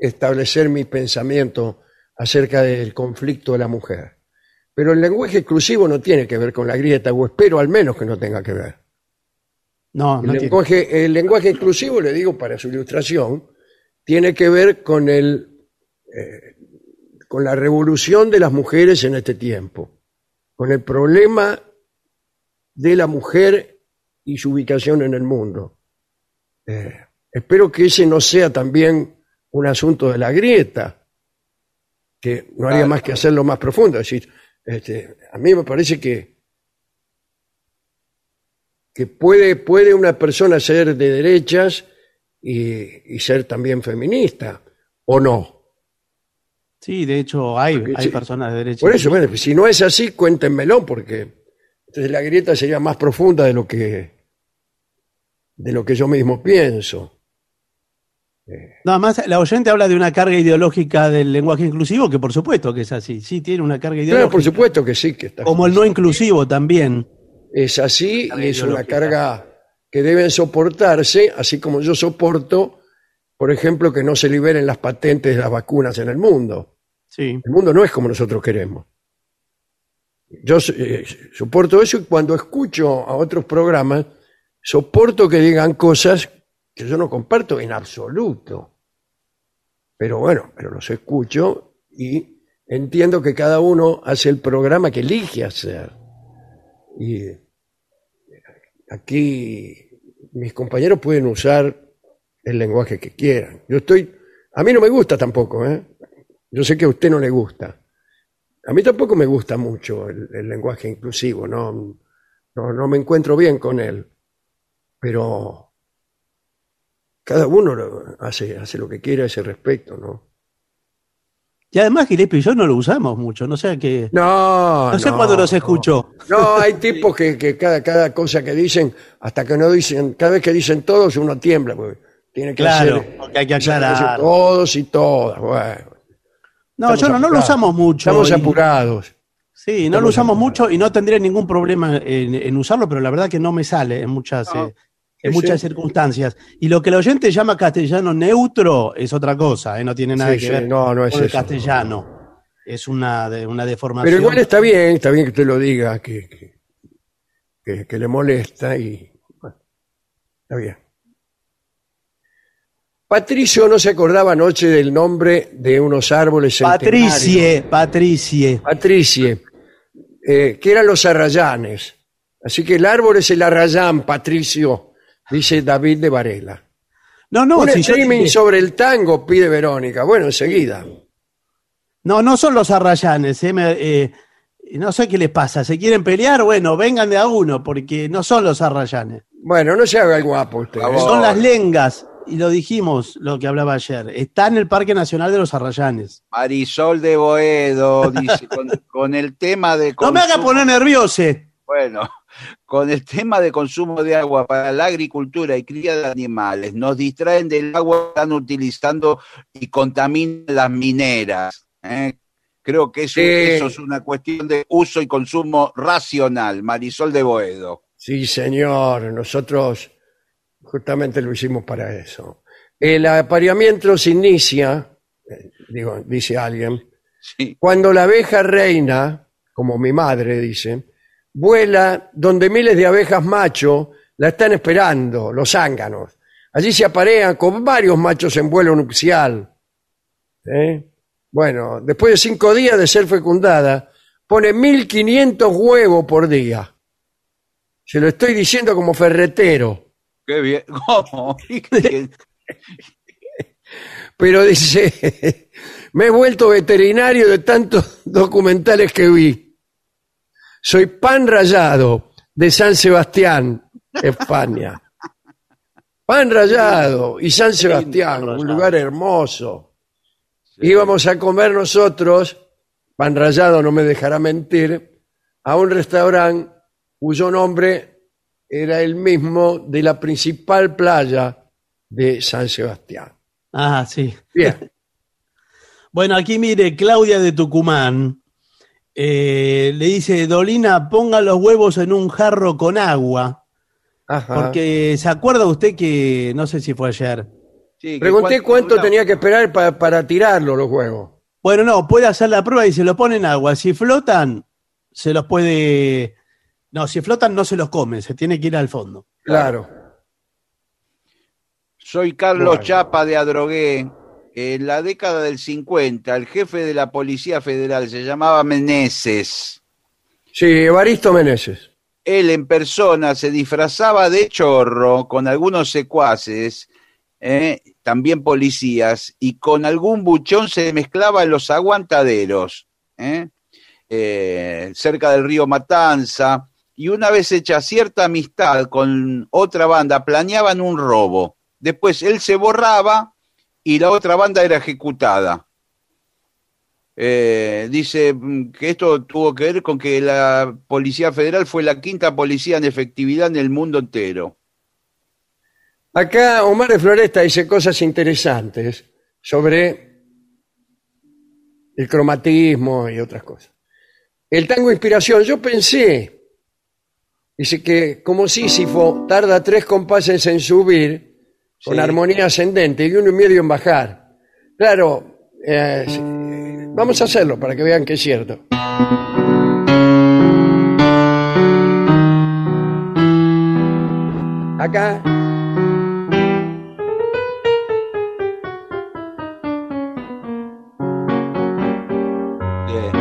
establecer mi pensamiento acerca del conflicto de la mujer. Pero el lenguaje exclusivo no tiene que ver con la grieta, o espero al menos que no tenga que ver. No, El no tiene. lenguaje, el lenguaje inclusivo, le digo para su ilustración, tiene que ver con el eh, con la revolución de las mujeres en este tiempo, con el problema de la mujer y su ubicación en el mundo. Eh, espero que ese no sea también un asunto de la grieta, que no haría Claro. más que hacerlo más profundo. Es decir, este, a mí me parece que que puede, puede una persona ser de derechas y, y ser también feminista, o no. Sí, de hecho hay, Porque hay sí. personas de derecha. Por eso, bueno, si no es así, cuéntenmelo, porque entonces la grieta sería más profunda de lo que de lo que yo mismo pienso. Nada más, la oyente habla de una carga ideológica del lenguaje inclusivo, que por supuesto que es así. Sí, tiene una carga ideológica. Claro, por supuesto que sí, que está. Como el no inclusivo también. Es así y es una carga que deben soportarse, así como yo soporto, por ejemplo, que no se liberen las patentes de las vacunas en el mundo. Sí. El mundo no es como nosotros queremos. Yo eh, soporto eso y cuando escucho a otros programas, soporto que digan cosas que yo no comparto en absoluto. Pero bueno, pero los escucho y entiendo que cada uno hace el programa que elige hacer. Y eh, aquí mis compañeros pueden usar el lenguaje que quieran. Yo estoy, a mí no me gusta tampoco, ¿eh? Yo sé que a usted no le gusta. A mí tampoco me gusta mucho el, el lenguaje inclusivo, no, no, no me encuentro bien con él. Pero cada uno lo- hace, hace lo que quiera a ese respecto, ¿no? Y además Gillespie y yo no lo usamos mucho, no sé qué. No, No sé cuándo nos escuchó. No, hay tipos que, que cada, cada cosa que dicen, hasta que no dicen, cada vez que dicen todos uno tiembla, porque tiene que Claro, hacer porque hay que aclarar. todos y todas. Bueno, No, yo no, no lo usamos mucho. Estamos y- apurados. Sí, no Estamos lo usamos apurados. mucho y no tendría ningún problema en, en usarlo, pero la verdad que no me sale en muchas, No. eh, en muchas sí. circunstancias. Y lo que el oyente llama castellano neutro es otra cosa, eh, no tiene nada Sí, que sí, ver no, no es con el eso. castellano. Es una, de, una deformación. Pero igual está bien, está bien que usted lo diga, que, que, que- que le molesta y bueno, está bien. Patricio no se acordaba anoche del nombre de unos árboles centenarios. Patricie, Patricie. Patricie, eh, que eran los arrayanes. Así que el árbol es el arrayán, Patricio, dice David de Varela. No, no, Un si streaming dije- sobre el tango, pide Verónica. Bueno, enseguida. no, no son los arrayanes. eh, me- eh, no sé qué les pasa. ¿Se quieren pelear? Bueno, vengan de a uno, porque no son los arrayanes. Bueno, no se haga el guapo usted. ¿eh? Son las lengas. Y lo dijimos, lo que hablaba ayer. Está en el Parque Nacional de los Arrayanes. Marisol de Boedo dice, con, con el tema de No me haga consumo- poner nervioso. Bueno, con el tema de consumo de agua para la agricultura y cría de animales, nos distraen del agua que están utilizando y contaminan las mineras. ¿eh? Creo que eso, Sí. eso es una cuestión de uso y consumo racional. Marisol de Boedo. Sí, señor, nosotros justamente lo hicimos para eso. El apareamiento se inicia, eh, digo, dice alguien, Sí. cuando la abeja reina, como mi madre dice, vuela donde miles de abejas macho la están esperando, los zánganos. Allí se aparean con varios machos en vuelo nupcial. ¿Eh? Bueno, después de cinco días de ser fecundada, pone 1500 huevos por día. Se lo estoy diciendo como ferretero. Qué bien. ¿Cómo? Pero dice, me he vuelto veterinario de tantos documentales que vi. Soy pan rallado de San Sebastián, España. Pan rallado y San Sebastián, un lugar hermoso. Íbamos a comer nosotros, pan rallado no me dejará mentir, a un restaurante cuyo nombre era el mismo de la principal playa de San Sebastián. Ah, sí. Bien. Bueno, aquí mire, Claudia de Tucumán eh, le dice, Dolina, ponga los huevos en un jarro con agua, Ajá. porque se acuerda usted que, no sé si fue ayer. Sí, Pregunté cuánto tenía que esperar pa- para tirarlo los huevos. Bueno, no, puede hacer la prueba y se lo pone en agua. Si flotan, se los puede... No, si flotan no se los come, se tiene que ir al fondo. Claro. Soy Carlos Bueno. Chapa de Adrogué. En la década del 50, el jefe de la Policía Federal se llamaba Meneses. Sí, Evaristo Meneses. Él en persona se disfrazaba de chorro con algunos secuaces, eh, también policías, y con algún buchón se mezclaba en los aguantaderos, eh, eh, cerca del río Matanza, y una vez hecha cierta amistad con otra banda, planeaban un robo. Después él se borraba y la otra banda era ejecutada. Eh, dice que esto tuvo que ver con que la Policía Federal fue la quinta policía en efectividad en el mundo entero. Acá Omar de Floresta dice cosas interesantes sobre el cromatismo y otras cosas. El tango inspiración, yo pensé, dice que como Sísifo tarda tres compases en subir con Sí. armonía ascendente y uno y medio en bajar. Claro, eh, sí, vamos a hacerlo para que vean que es cierto. Acá Eh,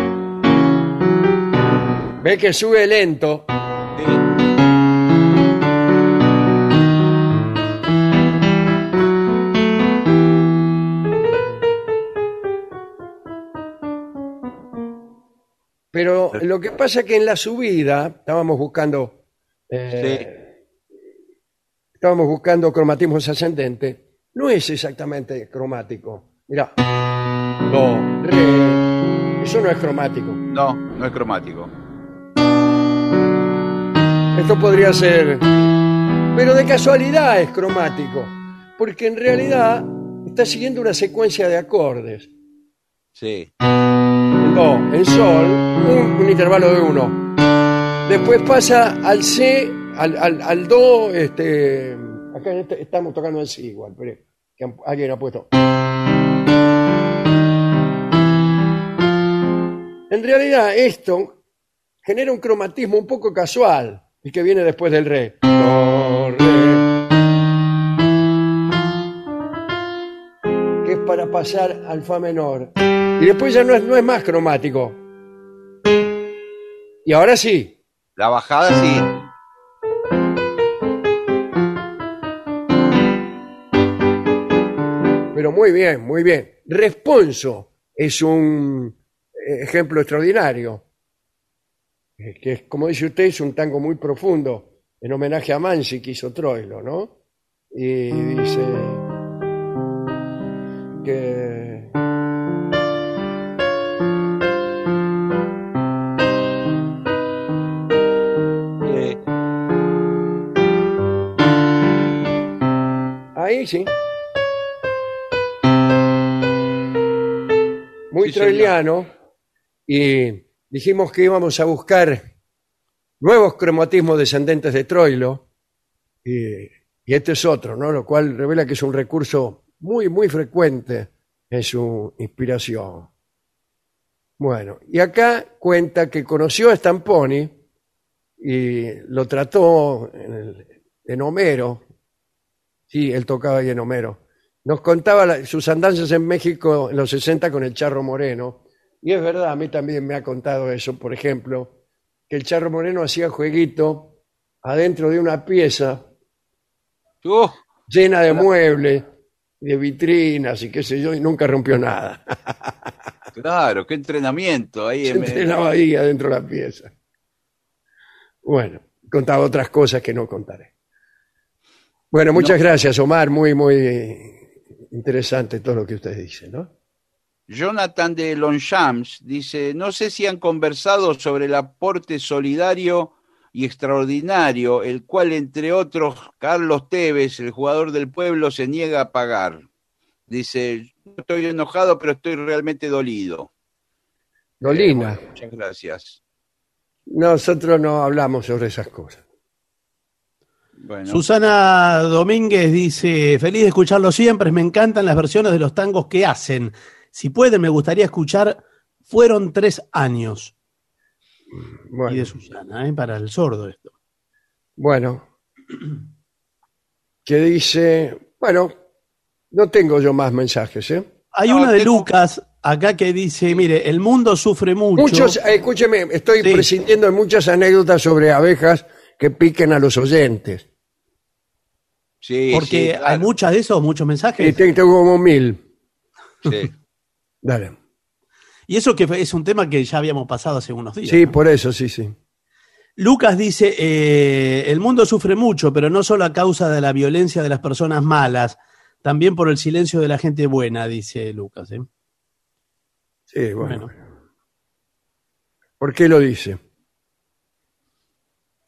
ve que sube lento. Pero lo que pasa es que en la subida estábamos buscando eh, estábamos buscando cromatismos ascendentes. No es exactamente cromático. Mira, do, re. Eso no es cromático. no, no es cromático. Esto podría ser, pero de casualidad es cromático, porque en realidad está siguiendo una secuencia de acordes. Sí. En sol, un, intervalo de uno. Después pasa al C, al, al, al do, este, acá este- estamos tocando el si igual, pero alguien ha puesto. En realidad esto genera un cromatismo un poco casual, el que viene después del re. Do, re. Que es para pasar al fa menor. Y después ya no es, no es más cromático. Y ahora sí. La bajada sí. Pero muy bien, muy bien. Responso es un eh, ejemplo extraordinario. Eh, Que es, como dice usted, es un tango muy profundo, en homenaje a Mansi que hizo Troilo, ¿no? Y dice que sí. Muy Sí, troiliano. Y dijimos que íbamos a buscar nuevos cromatismos descendentes de Troilo. Y, y este es otro, ¿no? Lo cual revela que es un recurso muy, muy frecuente en su inspiración. Bueno, y acá cuenta que conoció a Stamponi y lo trató en, el- en Homero. Sí, él tocaba ahí en Homero. Nos contaba la- sus andanzas en México en los 60 con el Charro Moreno. Y es verdad, a mí también me ha contado eso, por ejemplo, que el Charro Moreno hacía jueguito adentro de una pieza uh, llena de muebles, de vitrinas y qué sé yo, y nunca rompió nada. claro, qué entrenamiento. Ahí Se en- entrenaba ahí adentro de la pieza. Bueno, contaba otras cosas que no contaré. Bueno, muchas gracias, Omar. Muy, muy interesante todo lo que usted dice, ¿no? Jonathan de Longchamps dice, no sé si han conversado sobre el aporte solidario y extraordinario, el cual, entre otros, Carlos Tevez, el jugador del pueblo, se niega a pagar. Dice, estoy enojado, pero estoy realmente dolido. Dolina. Eh, bueno, muchas gracias. Nosotros no hablamos sobre esas cosas. Bueno, Susana Domínguez dice, feliz de escucharlo siempre, me encantan las versiones de los tangos que hacen. Si pueden, me gustaría escuchar Fueron tres años. Y Bueno, de Susana, ¿eh? para el sordo esto. bueno. que dice, Bueno, no tengo yo más mensajes, ¿eh? Hay No, una de tengo- Lucas acá que dice, mire, el mundo sufre mucho. Muchos, eh, escúcheme, estoy Sí. de muchas anécdotas sobre abejas que piquen a los oyentes. Sí, porque sí, hay muchas de esos, muchos Y mensajes. te- tengo como mil. sí. Dale. Y eso que es un tema que ya habíamos pasado hace unos días. Sí, ¿no? por eso, sí, sí. Lucas dice, eh, el mundo sufre mucho, pero no solo a causa de la violencia de las personas malas, también por el silencio de la gente buena, dice Lucas. ¿eh? Sí, bueno. Bueno. ¿Por qué lo dice?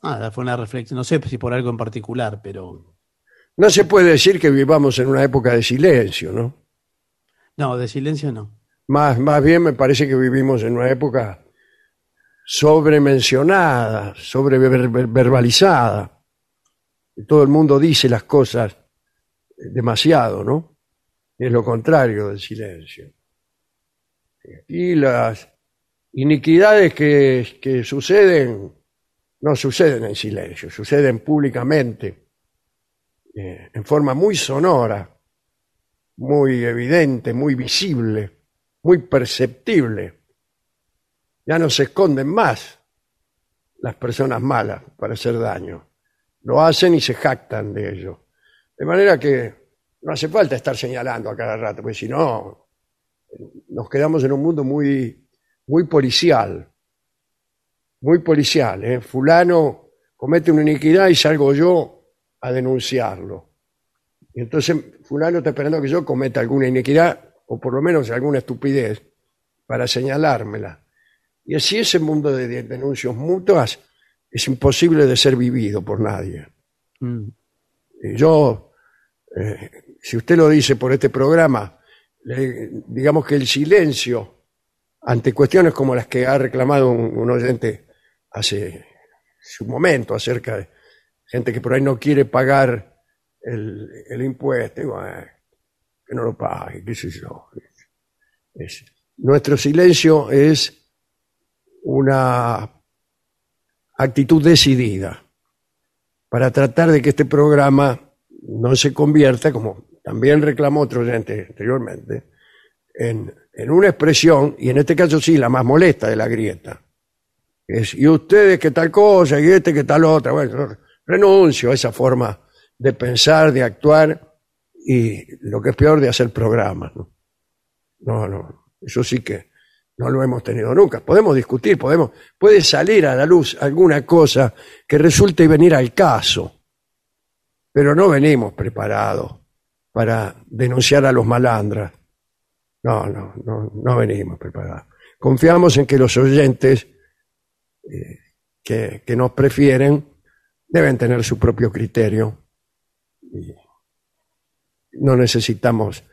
Nada, fue una reflexión, no sé si por algo en particular, pero No se puede decir que vivamos en una época de silencio, ¿no? no, de silencio no. Más, más bien me parece que vivimos en una época sobremencionada, sobreverbalizada. Todo el mundo dice las cosas demasiado, ¿no? Es lo contrario del silencio. Y las iniquidades que, que suceden no suceden en silencio, suceden públicamente, eh, en forma muy sonora, muy evidente, muy visible, muy perceptible. Ya no se esconden más las personas malas para hacer daño. Lo hacen y se jactan de ello. De manera que no hace falta estar señalando a cada rato, porque si no, nos quedamos en un mundo muy, muy policial. Muy policial. ¿eh? Fulano comete una iniquidad y salgo yo a denunciarlo. Y entonces fulano está esperando que yo cometa alguna iniquidad o por lo menos alguna estupidez para señalármela. Y así ese mundo de de denuncias mutuas es imposible de ser vivido por nadie. Mm. Y yo, eh, si usted lo dice por este programa, le- digamos que el silencio ante cuestiones como las que ha reclamado un, un oyente hace su momento acerca de gente que por ahí no quiere pagar el, impuesto, y bueno, que no lo pague, qué sé yo. Es- nuestro silencio es una actitud decidida para tratar de que este programa no se convierta, como también reclamó otro oyente anteriormente, en, en una expresión, y en este caso sí, la más molesta de la grieta. Es, y ustedes que tal cosa, y este que tal otra. Bueno, renuncio a esa forma de pensar, de actuar, y lo que es peor, de hacer programas. ¿no? No, eso sí que no lo hemos tenido nunca. Podemos discutir, podemos, puede salir a la luz alguna cosa que resulte venir al caso, pero no venimos preparados para denunciar a los malandras. No, no, no, no venimos preparados. Confiamos en que los oyentes eh, que nos prefieren deben tener su propio criterio. Y no necesitamos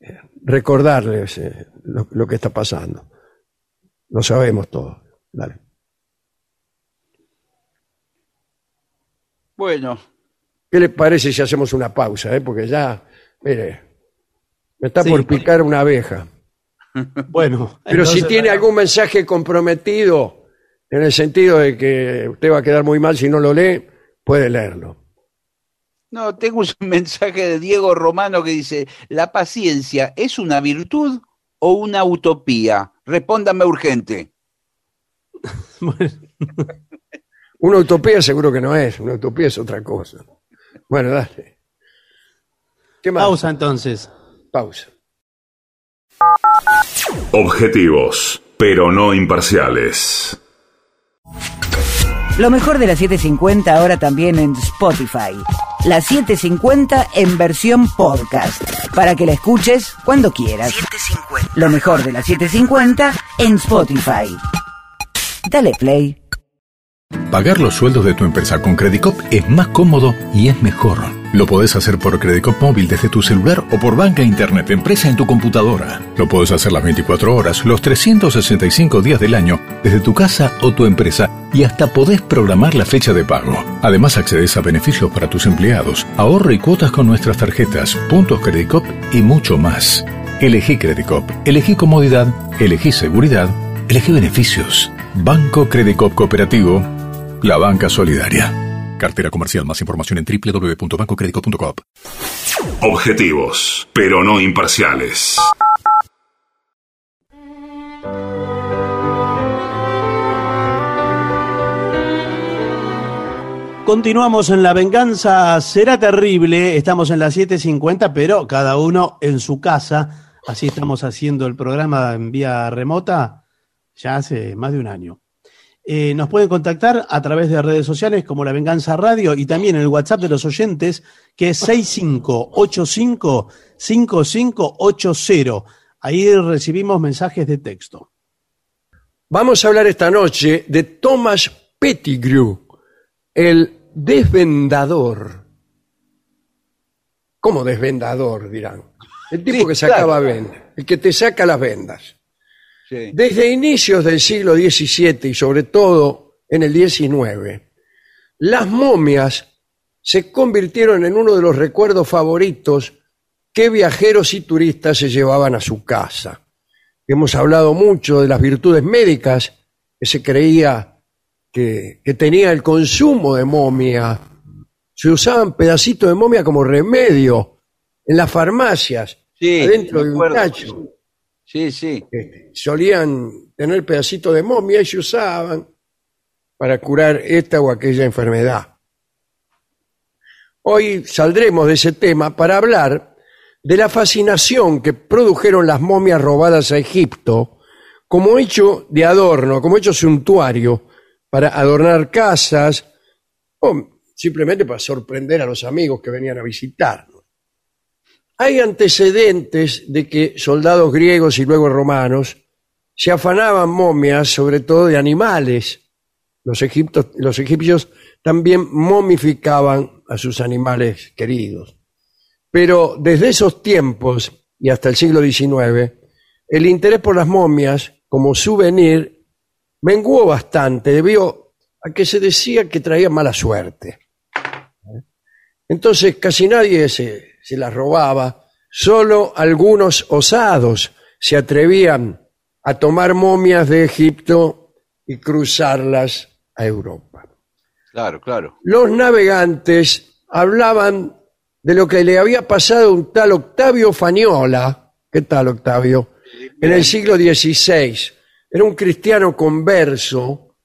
eh, recordarles eh, lo, lo que está pasando. Lo sabemos todo. Dale. Bueno, ¿Qué le parece si hacemos una pausa? eh? Porque ya, mire, me está Sí. por picar una abeja. Bueno, Pero si tiene algún mensaje comprometido, en el sentido de que usted va a quedar muy mal si no lo lee, puede leerlo. no, tengo un mensaje de Diego Romano que dice, ¿la paciencia es una virtud o una utopía? Respóndame urgente. bueno, Una utopía seguro que no es, una utopía es otra cosa. Bueno, dale. ¿Qué más? pausa entonces. Pausa. Objetivos, pero no imparciales. Lo mejor de la 750 ahora también en Spotify. La 750 en versión podcast. Para que la escuches cuando quieras. Lo mejor de la 750 en Spotify. Dale play. Pagar los sueldos de tu empresa con Credicop es más cómodo y es mejor. Lo podés hacer por Credicop móvil desde tu celular o por banca internet empresa en tu computadora. Lo podés hacer las 24 horas, los 365 días del año, desde tu casa o tu empresa y hasta podés programar la fecha de pago. Además accedes a beneficios para tus empleados, ahorro y cuotas con nuestras tarjetas, puntos Credicop y mucho más. Elegí Credicop, elegí comodidad, elegí seguridad, elegí beneficios. Banco Credicop Cooperativo, la banca solidaria. Cartera comercial. Más información en www.bancocredico.com. Objetivos, pero no imparciales. Continuamos en La Venganza Será Terrible. Estamos en las 7.50, pero cada uno en su casa. Así estamos haciendo el programa en vía remota ya hace más de un año. Eh, nos pueden contactar a través de redes sociales como La Venganza Radio y también en el WhatsApp de los oyentes, que es 6585-5580. Ahí recibimos mensajes de texto. Vamos a hablar esta noche de Thomas Pettigrew, el desvendador. ¿Cómo desvendador? Dirán. El tipo Sí, que sacaba claro. vendas, el que te saca las vendas. Sí. Desde inicios del siglo XVII y sobre todo en el XIX, las momias se convirtieron en uno de los recuerdos favoritos que viajeros y turistas se llevaban a su casa. Hemos hablado mucho de las virtudes médicas que se creía que, que tenía el consumo de momia. Se usaban pedacitos de momia como remedio en las farmacias, Sí, me de un tacho Sí, sí. este, solían tener pedacitos de momia y se usaban para curar esta o aquella enfermedad. Hoy saldremos de ese tema para hablar de la fascinación que produjeron las momias robadas a Egipto como hecho de adorno, como hecho suntuario para adornar casas o simplemente para sorprender a los amigos que venían a visitarnos. Hay antecedentes de que soldados griegos y luego romanos se afanaban momias, sobre todo de animales. Los, egiptos- los egipcios también momificaban a sus animales queridos. Pero desde esos tiempos y hasta el siglo XIX, el interés por las momias como souvenir menguó bastante debido a que se decía que traían mala suerte. Entonces casi nadie se, se las robaba, solo algunos osados se atrevían a tomar momias de Egipto y cruzarlas a Europa. Claro, claro. Los navegantes hablaban de lo que le había pasado a un tal Octavio Fañola. ¿Qué tal, Octavio? En el siglo XVI. Era un cristiano converso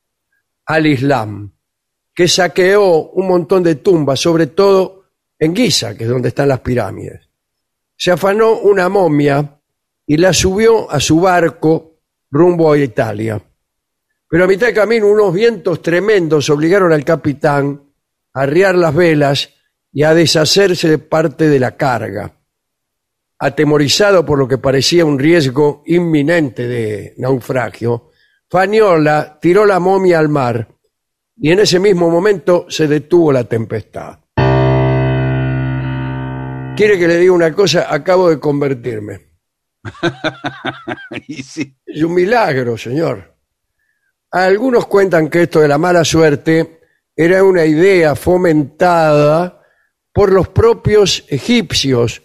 al Islam que saqueó un montón de tumbas, sobre todo en Giza, que es donde están las pirámides. Se afanó una momia y la subió a su barco rumbo a Italia. Pero a mitad de camino unos vientos tremendos obligaron al capitán a arriar las velas y a deshacerse de parte de la carga. Atemorizado por lo que parecía un riesgo inminente de naufragio, Fañola tiró la momia al mar y en ese mismo momento se detuvo la tempestad. ¿Quiere que le diga una cosa? Acabo de convertirme. Y sí. Es un milagro, señor. Algunos cuentan que esto de la mala suerte era una idea fomentada por los propios egipcios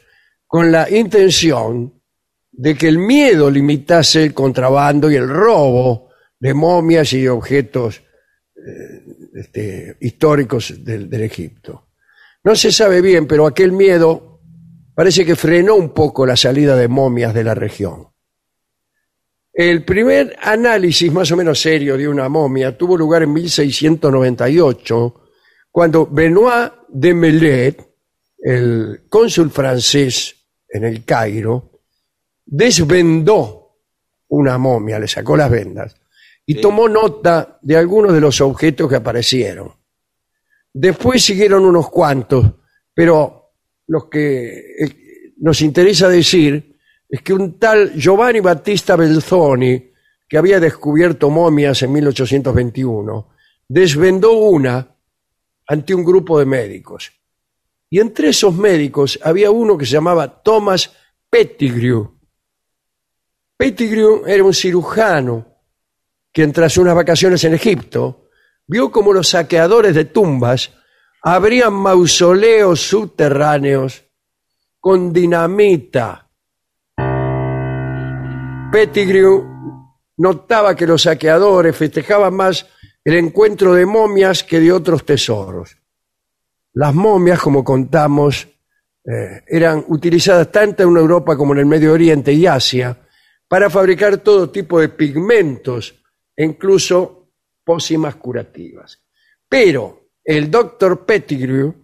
con la intención de que el miedo limitase el contrabando y el robo de momias y objetos eh, este, históricos del, del Egipto. No se sabe bien, pero aquel miedo parece que frenó un poco la salida de momias de la región. El primer análisis más o menos serio de una momia tuvo lugar en 1698, cuando Benoit de Mellet, el cónsul francés en el Cairo, desvendó una momia, le sacó las vendas y Sí. tomó nota de algunos de los objetos que aparecieron. Después siguieron unos cuantos, pero los que nos interesa decir es que un tal Giovanni Battista Belzoni, que había descubierto momias en 1821, desvendó una ante un grupo de médicos. Y entre esos médicos había uno que se llamaba Thomas Pettigrew. Pettigrew era un cirujano quien tras unas vacaciones en Egipto vio como los saqueadores de tumbas abrían mausoleos subterráneos con dinamita. Pettigrew notaba que los saqueadores festejaban más el encuentro de momias que de otros tesoros. Las momias, como contamos, eh, eran utilizadas tanto en Europa como en el Medio Oriente y Asia para fabricar todo tipo de pigmentos e incluso pócimas curativas. Pero el doctor Pettigrew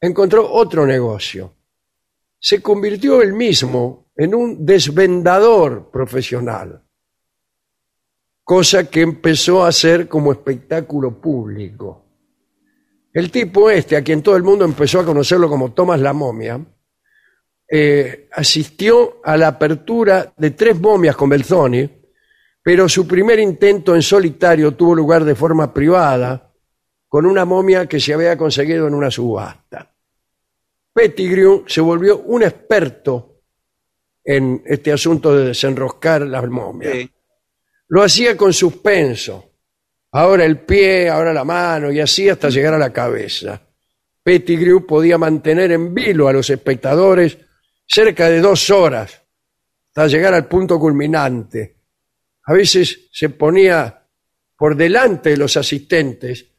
encontró otro negocio. Se convirtió él mismo en un desvendador profesional, cosa que empezó a hacer como espectáculo público. El tipo este, a quien todo el mundo empezó a conocerlo como Thomas la momia, eh, asistió a la apertura de tres momias con Belzoni, pero su primer intento en solitario tuvo lugar de forma privada, con una momia que se había conseguido en una subasta. Pettigrew se volvió un experto en este asunto de desenroscar las momias. Lo hacía con suspenso, ahora el pie, ahora la mano, y así hasta llegar a la cabeza. Pettigrew podía mantener en vilo a los espectadores cerca de dos horas hasta llegar al punto culminante. A veces se ponía por delante de los asistentes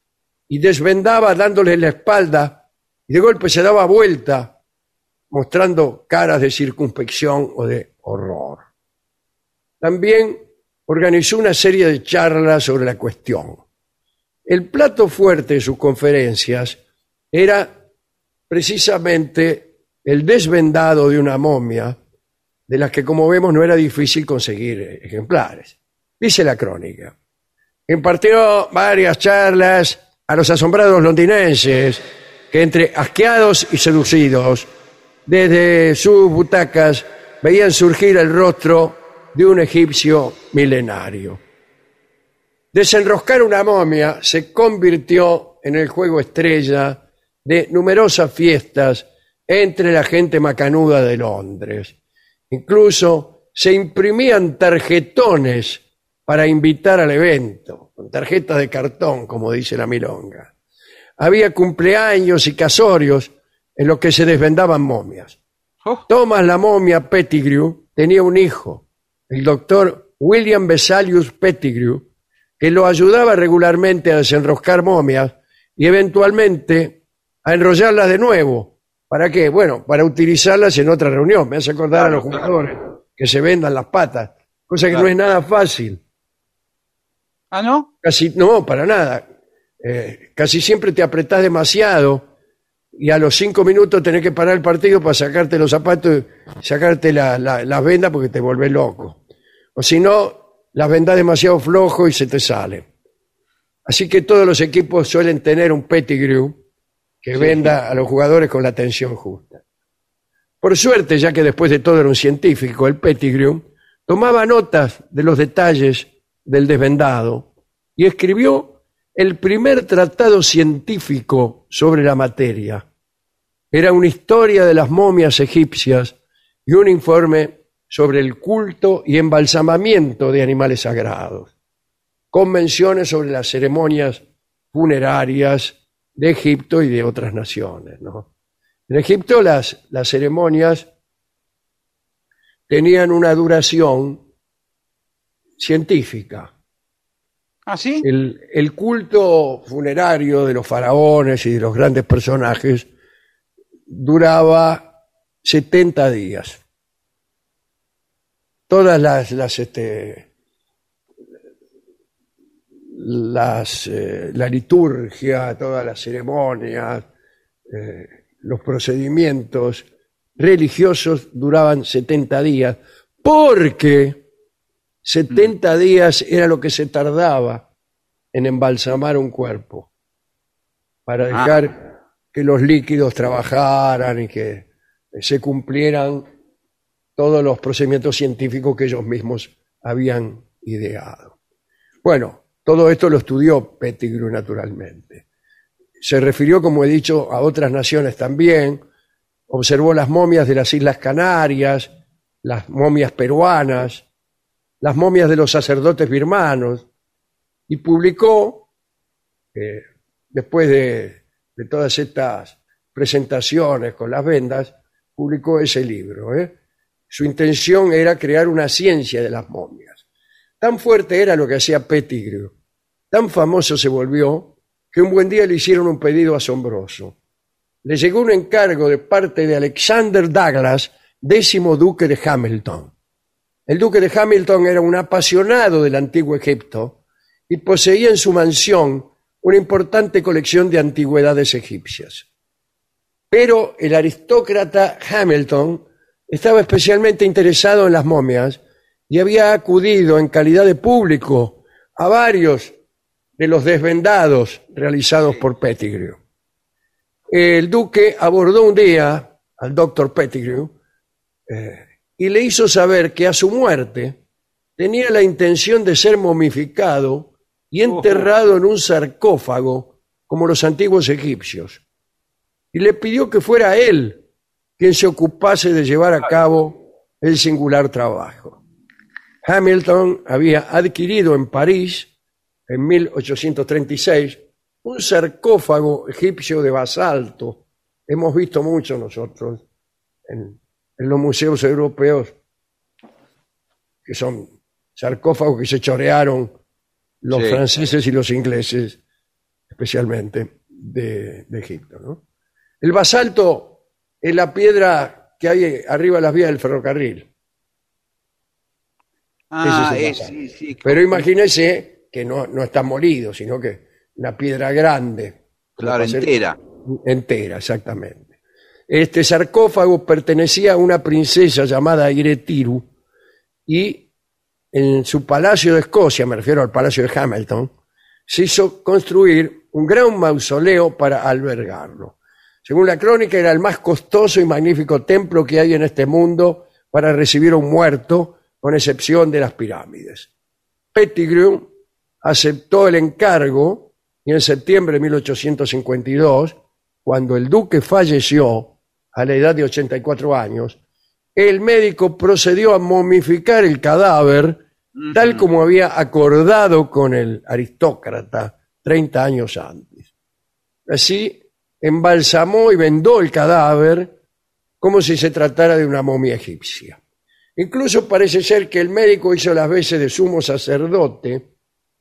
y desvendaba dándoles la espalda y de golpe se daba vuelta mostrando caras de circunspección o de horror. También organizó una serie de charlas sobre la cuestión. El plato fuerte de sus conferencias era precisamente el desvendado de una momia, de las que como vemos no era difícil conseguir ejemplares. Dice la crónica. Impartió varias charlas a los asombrados londinenses que entre asqueados y seducidos, desde sus butacas veían surgir el rostro de un egipcio milenario. Desenroscar una momia se convirtió en el juego estrella de numerosas fiestas entre la gente macanuda de Londres. Incluso se imprimían tarjetones para invitar al evento, con tarjetas de cartón, como dice la milonga. Había cumpleaños y casorios en los que se desvendaban momias. Oh. Thomas la momia Pettigrew tenía un hijo, el doctor William Vesalius Pettigrew, que lo ayudaba regularmente a desenroscar momias y eventualmente a enrollarlas de nuevo. ¿Para qué? Bueno, para utilizarlas en otra reunión. Me hace acordar a los jugadores que se vendan las patas, cosa que no es nada fácil. ¿Ah, no? Casi, no, para nada. Eh, casi siempre te apretás demasiado y a los cinco minutos tenés que parar el partido para sacarte los zapatos y sacarte la- la- las vendas porque te volvés loco. O si no, las vendas demasiado flojo y se te sale. Así que todos los equipos suelen tener un Pettigrew que venda a los jugadores con la tensión justa. Por suerte, ya que después de todo era un científico, el Pettigrew tomaba notas de los detalles del desvendado y escribió el primer tratado científico sobre la materia. Era una historia de las momias egipcias y un informe sobre el culto y embalsamamiento de animales sagrados, con menciones sobre las ceremonias funerarias de Egipto y de otras naciones. En Egipto las, las ceremonias tenían una duración científica. ¿Ah, sí? El, el culto funerario de los faraones y de los grandes personajes duraba 70 días. Todas las, las, este, las, eh, la liturgia, todas las ceremonias, eh, los procedimientos religiosos duraban 70 días, porque 70 días era lo que se tardaba en embalsamar un cuerpo, para dejar que los líquidos trabajaran y que se cumplieran todos los procedimientos científicos que ellos mismos habían ideado. Bueno, todo esto lo estudió Pettigrew naturalmente. Se refirió, como he dicho, a otras naciones también, observó las momias de las Islas Canarias, las momias peruanas, las momias de los sacerdotes birmanos, y publicó, eh, después de, todas estas presentaciones con las vendas, publicó ese libro. ¿eh? Su intención era crear una ciencia de las momias. Tan fuerte era lo que hacía Pettigrew, tan famoso se volvió, que un buen día le hicieron un pedido asombroso. le llegó un encargo de parte de Alexander Douglas, décimo duque de Hamilton. El duque de Hamilton era un apasionado del antiguo Egipto y poseía en su mansión una importante colección de antigüedades egipcias. Pero el aristócrata Hamilton estaba especialmente interesado en las momias y había acudido en calidad de público a varios de los desvendados realizados por Pettigrew. El duque abordó un día al doctor Pettigrew eh, y le hizo saber que a su muerte tenía la intención de ser momificado y enterrado en un sarcófago como los antiguos egipcios. Y le pidió que fuera él quien se ocupase de llevar a cabo el singular trabajo. Hamilton había adquirido en París, en 1836, un sarcófago egipcio de basalto. Hemos visto mucho nosotros en, los museos europeos, que son sarcófagos que se chorearon los franceses y los ingleses, especialmente de, Egipto. El basalto es la piedra que hay arriba de las vías del ferrocarril. Ah, sí, sí, Pero imagínese que no, no está molido, sino que una piedra grande. Claro, entera. Entera, exactamente. Este sarcófago pertenecía a una princesa llamada Iretiru y en su palacio de Escocia, me refiero al palacio de Hamilton, se hizo construir un gran mausoleo para albergarlo. Según la crónica, era el más costoso y magnífico templo que hay en este mundo para recibir a un muerto, con excepción de las pirámides. Pettigrew aceptó el encargo y en septiembre de 1852, cuando el duque falleció a la edad de 84 años, el médico procedió a momificar el cadáver tal como había acordado con el aristócrata 30 años antes. Así, embalsamó y vendó el cadáver como si se tratara de una momia egipcia. Incluso parece ser que el médico hizo las veces de sumo sacerdote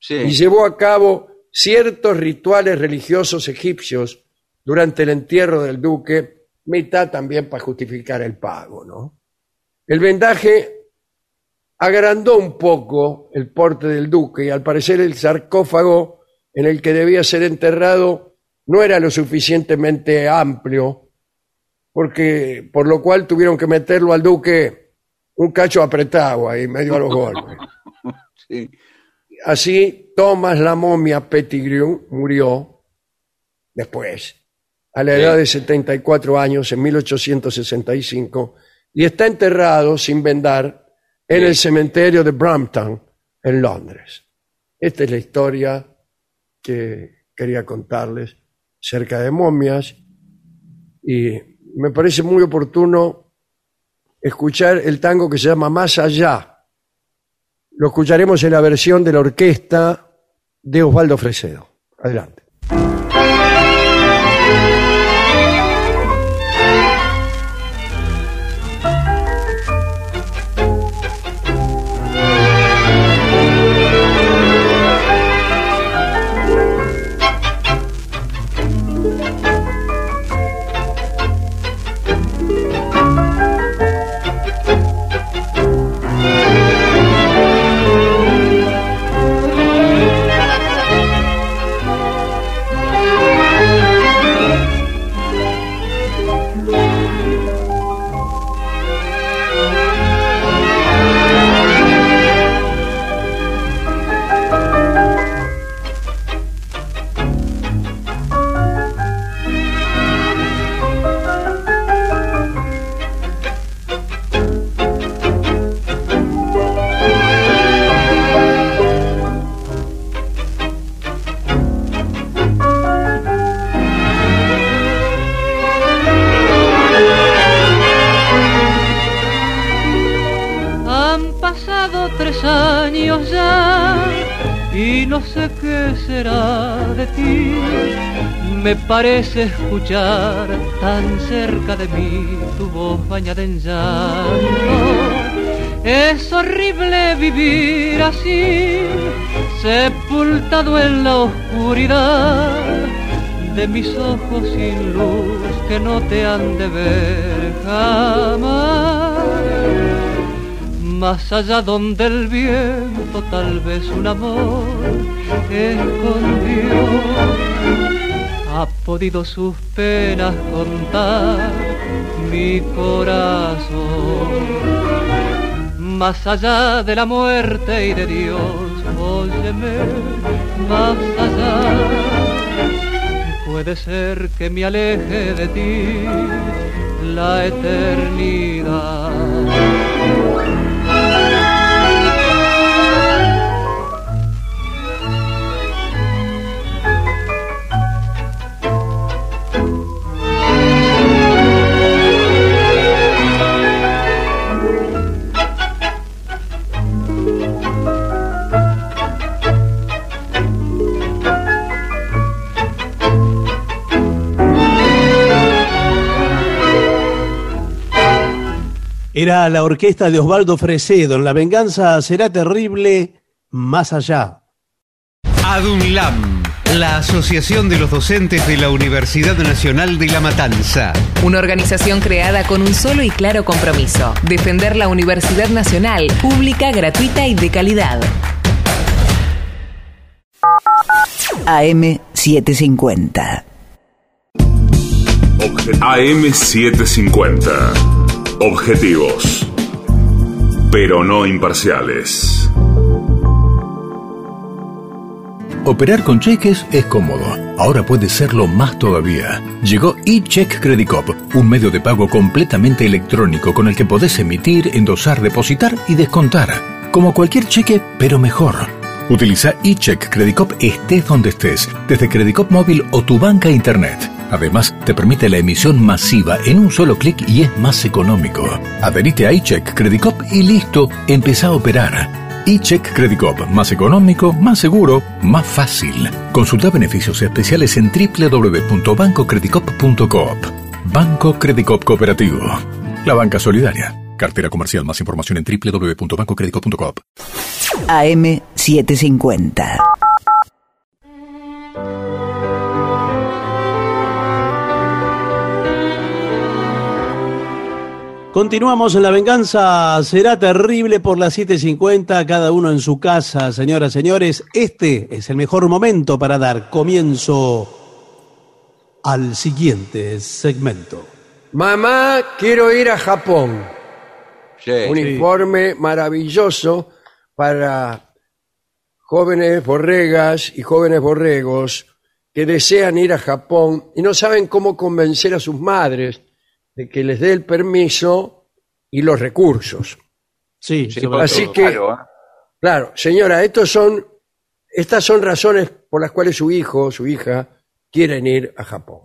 y llevó a cabo ciertos rituales religiosos egipcios durante el entierro del duque, mitad también para justificar el pago, ¿no? El vendaje agrandó un poco el porte del duque y al parecer el sarcófago en el que debía ser enterrado no era lo suficientemente amplio, porque por lo cual tuvieron que meterlo al duque un cacho apretado ahí, medio a los golpes. Sí. Así, Thomas la momia Pettigrew murió después, a la edad de 74 años, en 1865, y está enterrado sin vendar en el cementerio de Brampton, en Londres. Esta es la historia que quería contarles cerca de momias y me parece muy oportuno escuchar el tango que se llama Más allá lo escucharemos en la versión de la orquesta de Osvaldo Fresedo. Adelante. Parece escuchar tan cerca de mí tu voz bañada en llanto. Es horrible vivir así, sepultado en la oscuridad de mis ojos sin luz que no te han de ver jamás. Más allá donde el viento tal vez un amor escondió, ha podido sus penas contar mi corazón. Más allá de la muerte y de Dios, óyeme, más allá Puede ser que me aleje de ti la eternidad. Era la orquesta de Osvaldo Fresedo. En La venganza será terrible más allá. ADUNLAM, la Asociación de los Docentes de la Universidad Nacional de La Matanza. Una organización creada con un solo y claro compromiso, defender la Universidad Nacional, pública, gratuita y de calidad. AM750. AM750. Objetivos. Pero no imparciales. Operar con cheques es cómodo. Ahora puede serlo más todavía. Llegó eCheck Credit Cop, un medio de pago completamente electrónico con el que podés emitir, endosar, depositar y descontar. Como cualquier cheque, pero mejor. Utiliza eCheck Credit Cop estés donde estés, desde Credit Cop móvil o tu banca internet. Además, te permite la emisión masiva en un solo clic y es más económico. Adherite a iCheck Credit Cop y listo, empezá a operar. iCheck Credit Cop, más económico, más seguro, más fácil. Consulta beneficios especiales en www.bancocreditcop.coop. Banco Credit Cop Cooperativo. La banca solidaria. Cartera comercial. Más información en www.bancocreditcop.coop. AM750. Continuamos en La Venganza. Será terrible por las 7.50, cada uno en su casa, señoras, señores. Este es el mejor momento para dar comienzo al siguiente segmento. Mamá, quiero ir a Japón. Sí. Un informe maravilloso para jóvenes borregas y jóvenes borregos que desean ir a Japón y no saben cómo convencer a sus madres de que les dé el permiso y los recursos. Sí, Sí, Así todo. que, Claro, ¿eh? claro, señora, estos son, estas son razones por las cuales su hijo o su hija quieren ir a Japón.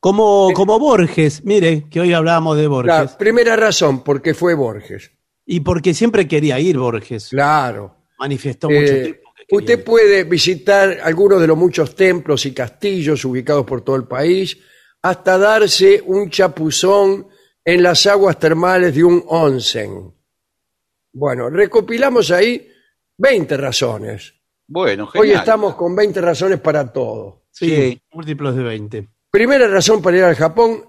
Como, como Borges, mire, que hoy hablábamos de Borges. La primera razón, porque fue Borges. Y porque siempre quería ir Borges. Claro. Manifestó mucho Eh, tiempo que quería usted ir. puede visitar algunos de los muchos templos y castillos ubicados por todo el país, hasta darse un chapuzón en las aguas termales de un onsen. Bueno, recopilamos ahí 20 razones. Bueno, Hoy estamos con 20 razones para todo. Sí, sí. múltiplos de 20. Primera razón para ir al Japón,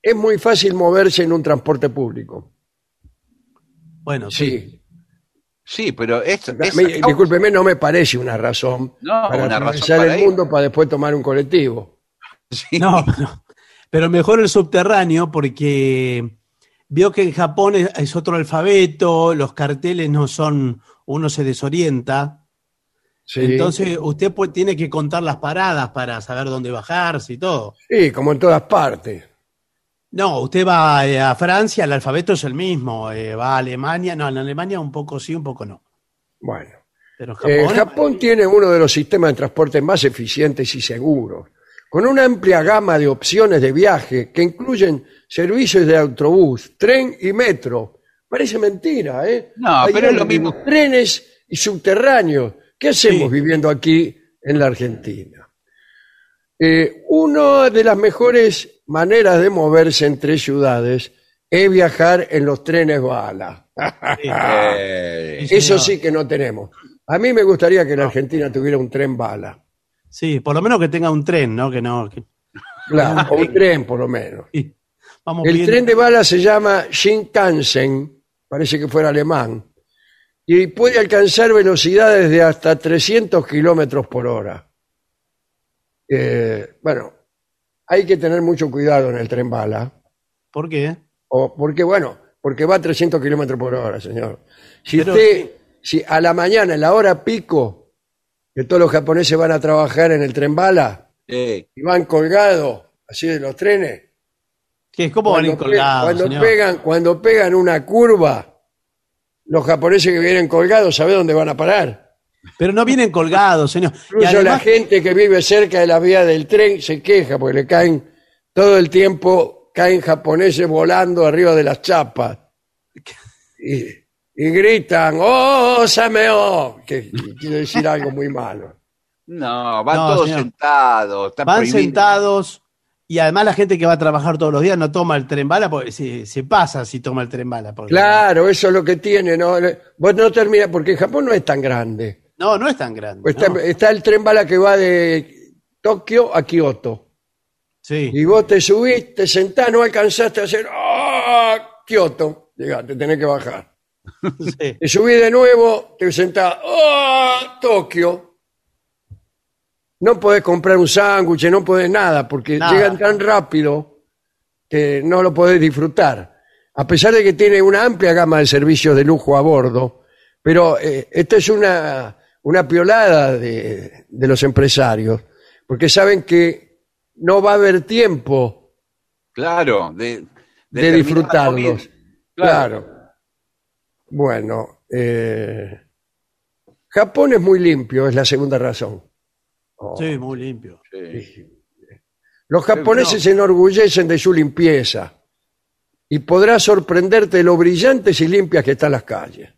es muy fácil moverse en un transporte público. Bueno, sí. Sí. Sí, pero esto es... Me- discúlpeme, no me parece una razón No, para una razón atravesar para el ir. mundo para después tomar un colectivo. Sí. No, no. Pero mejor el subterráneo porque vio que en Japón es, es otro alfabeto, los carteles no son, uno se desorienta. Sí. Entonces usted pues, tiene que contar las paradas para saber dónde bajarse y todo. Sí, como en todas partes. No, usted va eh, a Francia, el alfabeto es el mismo. eh, va a Alemania, no, en Alemania un poco sí, un poco no. Bueno, Pero eh, Japón, Japón tiene uno de los sistemas de transporte más eficientes y seguros, con una amplia gama de opciones de viaje que incluyen servicios de autobús, tren y metro. Parece mentira, ¿eh? No, Hay pero es lo mismo. Trenes y subterráneos. ¿Qué hacemos Sí. viviendo aquí en la Argentina? Eh, una de las mejores maneras de moverse entre ciudades es viajar en los trenes bala. Eh, Eso sí que no tenemos. A mí me gustaría que la Argentina tuviera un tren bala. Sí, por lo menos que tenga un tren, ¿no? Que no. que- Claro, un tren por lo menos. Sí. Vamos El pidiendo- tren de bala se llama Shinkansen, parece que fuera alemán, y puede alcanzar velocidades de hasta 300 kilómetros por hora. Eh, bueno, hay que tener mucho cuidado en el tren bala, ¿Por qué? o porque, bueno, porque va a 300 kilómetros por hora, señor. Si Pero usted, si a la mañana, en la hora pico, que todos los japoneses van a trabajar en el tren bala Sí. y van colgados, así de los trenes, ¿Qué? ¿Cómo van pe- colgados, cuando señor? pegan, cuando pegan una curva, los japoneses que vienen colgados, ¿sabe dónde van a parar? Pero no vienen colgados, señor. Y Incluso la gente que vive cerca de la vía del tren se queja porque le caen todo el tiempo, caen japoneses volando arriba de las chapas. Y, y gritan, ¡Oh, Sameo! Que quiere decir algo muy malo. No, van No, todos señor. sentados. está van prohibido. sentados y además la gente que va a trabajar todos los días no toma el tren bala porque se, se pasa si toma el tren bala. porque- Claro, eso es lo que tiene, ¿no? Vos no terminas, porque Japón no es tan grande. No, no es tan grande. Pues está, no. está el tren bala que va de Tokio a Kioto. Sí. Y vos te subís, te sentás, no alcanzaste a hacer ¡Ah! Kioto. Llegaste, tenés que bajar. Sí. Te subís de nuevo, te sentás ¡Ah! Tokio. No podés comprar un sándwich, no podés nada, porque Nada. llegan tan rápido que no lo podés disfrutar. A pesar de que tiene una amplia gama de servicios de lujo a bordo, pero eh, esta es una, una piolada de, de los empresarios, porque saben que no va a haber tiempo Claro, de, de, disfrutarlos. Claro. Bueno, eh, Japón es muy limpio, es la segunda razón. Oh, Sí, muy limpio. Sí. Los japoneses se enorgullecen de su limpieza y podrá sorprenderte de lo brillantes y limpias que están las calles.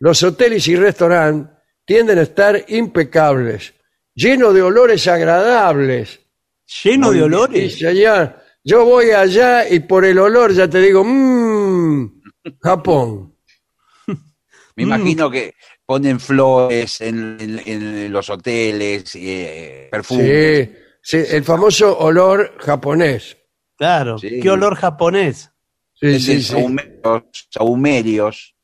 Los hoteles y restaurantes tienden a estar impecables, llenos de olores agradables. Lleno de Sí, olores. señor. Yo voy allá y por el olor ya te digo, mmm, Japón. Me imagino que ponen flores en, en- en los hoteles, eh, perfumes. Sí, sí, el famoso olor japonés. Claro. Sí. Qué olor japonés. Sí, Es sí, el sí. sahumerios, sahumerios.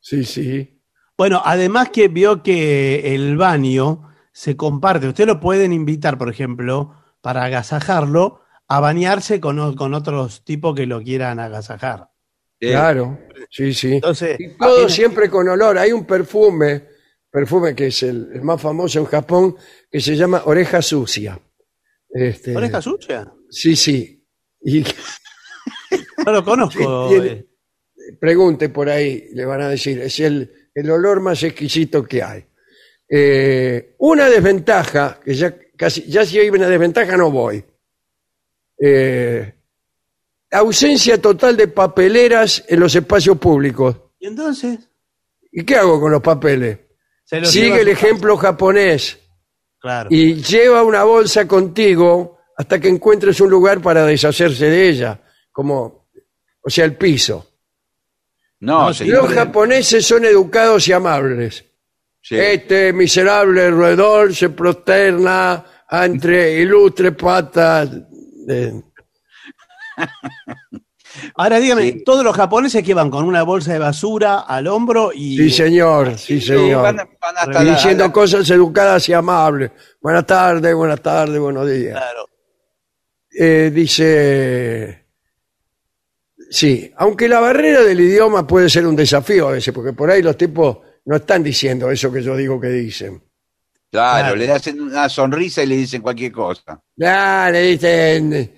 sí, sí. Bueno, además que vio que el baño se comparte. Usted lo pueden invitar, por ejemplo, para agasajarlo, a bañarse con, con otros tipos que lo quieran agasajar. Claro, sí, sí. Entonces, Y todo siempre con olor. Hay un perfume, perfume que es el, el más famoso en Japón, que se llama oreja sucia. Este, ¿Oreja sucia? Sí, sí. Y No lo conozco. Eh. pregunte por ahí, le van a decir, es el, el olor más exquisito que hay. Eh, una desventaja, que ya casi, ya si hay una desventaja no voy. Eh, ausencia total de papeleras en los espacios públicos. ¿Y entonces? ¿Y qué hago con los papeles? Se los lleva Sigue el casa. ejemplo japonés Claro. y lleva una bolsa contigo hasta que encuentres un lugar para deshacerse de ella, como, o sea, el piso. No, señor. Los japoneses son educados y amables. Sí. Este miserable roedor se prosterna entre ilustres patas. de- Ahora dígame, Sí. todos los japoneses que van con una bolsa de basura al hombro y... Sí, señor, sí, señor. van, van hasta Y diciendo la- cosas educadas y amables. Buenas tardes, buenas tardes, buenos días. Claro. Eh, dice, sí, aunque la barrera del idioma puede ser un desafío a veces, porque por ahí los tipos no están diciendo eso que yo digo que dicen. Claro, Claro. le hacen una sonrisa y le dicen cualquier cosa. Ya, le dicen,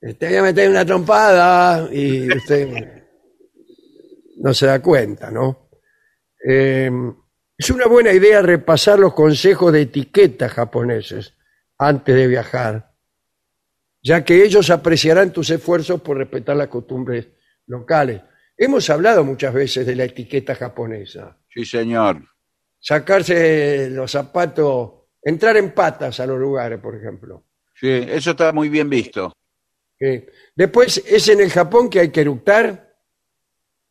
te voy a meter una trompada y usted no se da cuenta, ¿no? Eh, es una buena idea repasar los consejos de etiqueta japoneses antes de viajar, ya que ellos apreciarán tus esfuerzos por respetar las costumbres locales. Hemos hablado muchas veces de la etiqueta japonesa. Sí, señor. Sacarse los zapatos, entrar en patas a los lugares, por ejemplo. Sí, eso está muy bien visto. Sí. Después, ¿es en el Japón que hay que eructar?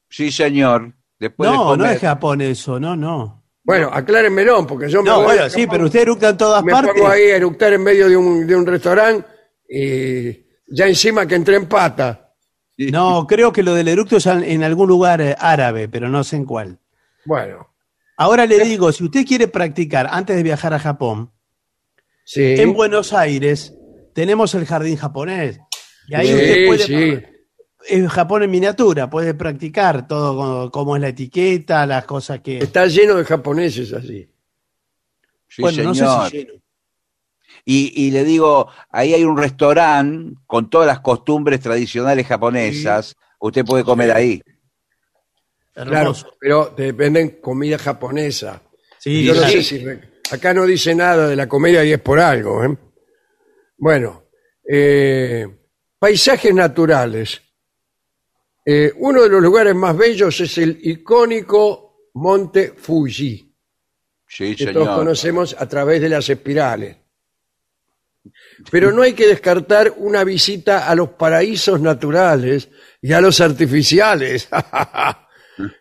Sí, señor. Después de No, no comer. es Japón eso, no, no. Bueno, aclárenmelo, porque yo me No, voy bueno, sí, Japón, pero usted eructa en todas me partes. pongo ahí a eructar en medio de un, de un restaurante y ya encima que entré en pata. No, creo que lo del eructo es en algún lugar eh, árabe, pero no sé en cuál. Bueno, Ahora le digo, si usted quiere practicar antes de viajar a Japón, sí. en Buenos Aires tenemos el jardín japonés. Y ahí Sí, usted puede, sí. es Japón en miniatura, puede practicar todo como, cómo es la etiqueta, las cosas que... Está lleno de japoneses así. Sí, bueno, no señor. sé si lleno. Y, y le digo, ahí hay un restaurante con todas las costumbres tradicionales japonesas. Usted puede comer ahí. Claro, Hermoso. pero te venden comida japonesa. Sí, Yo no sí. sé si re- acá no dice nada de la comedia y es por algo. ¿eh? Bueno, eh, paisajes naturales. Eh, uno de los lugares más bellos es el icónico Monte Fuji, Sí, que todos señor. conocemos a través de las espirales. Pero no hay que descartar una visita a los paraísos naturales y a los artificiales,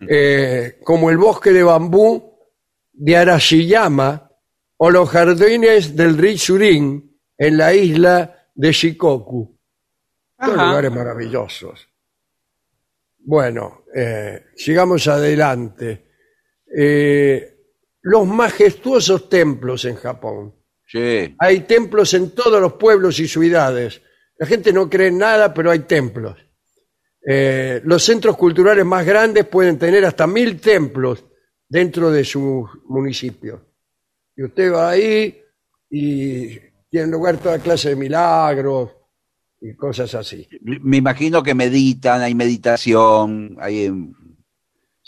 Eh, como el bosque de bambú de Arashiyama o los jardines del Ritsurin en la isla de Shikoku. Son Ajá. lugares maravillosos. Bueno, eh, sigamos adelante. Eh, los majestuosos templos en Japón. Sí. Hay templos en todos los pueblos y ciudades. La gente no cree en nada, pero hay templos. Eh, los centros culturales más grandes pueden tener hasta mil templos dentro de sus municipios. Y usted va ahí y tiene lugar toda clase de milagros y cosas así. Me imagino que meditan, hay meditación, hay... em,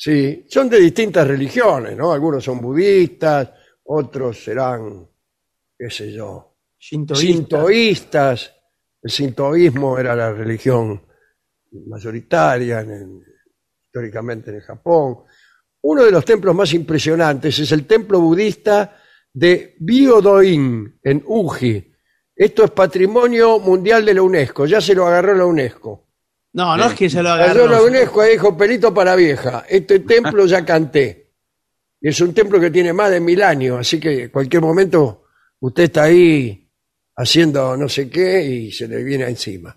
Sí, son de distintas religiones, ¿no? Algunos son budistas, otros serán, qué sé yo, sintoístas. El sintoísmo era la religión mayoritaria en el- históricamente en el Japón. Uno de los templos más impresionantes es el templo budista de Byodo-in, en Uji. Esto es patrimonio mundial de la UNESCO, ya se lo agarró la UNESCO. No, no es que se lo Agarró agarró. la UNESCO y dijo, pelito para vieja, este templo ya canté. Y es un templo que tiene más de mil años, así que en cualquier momento usted está ahí haciendo no sé qué y se le viene encima.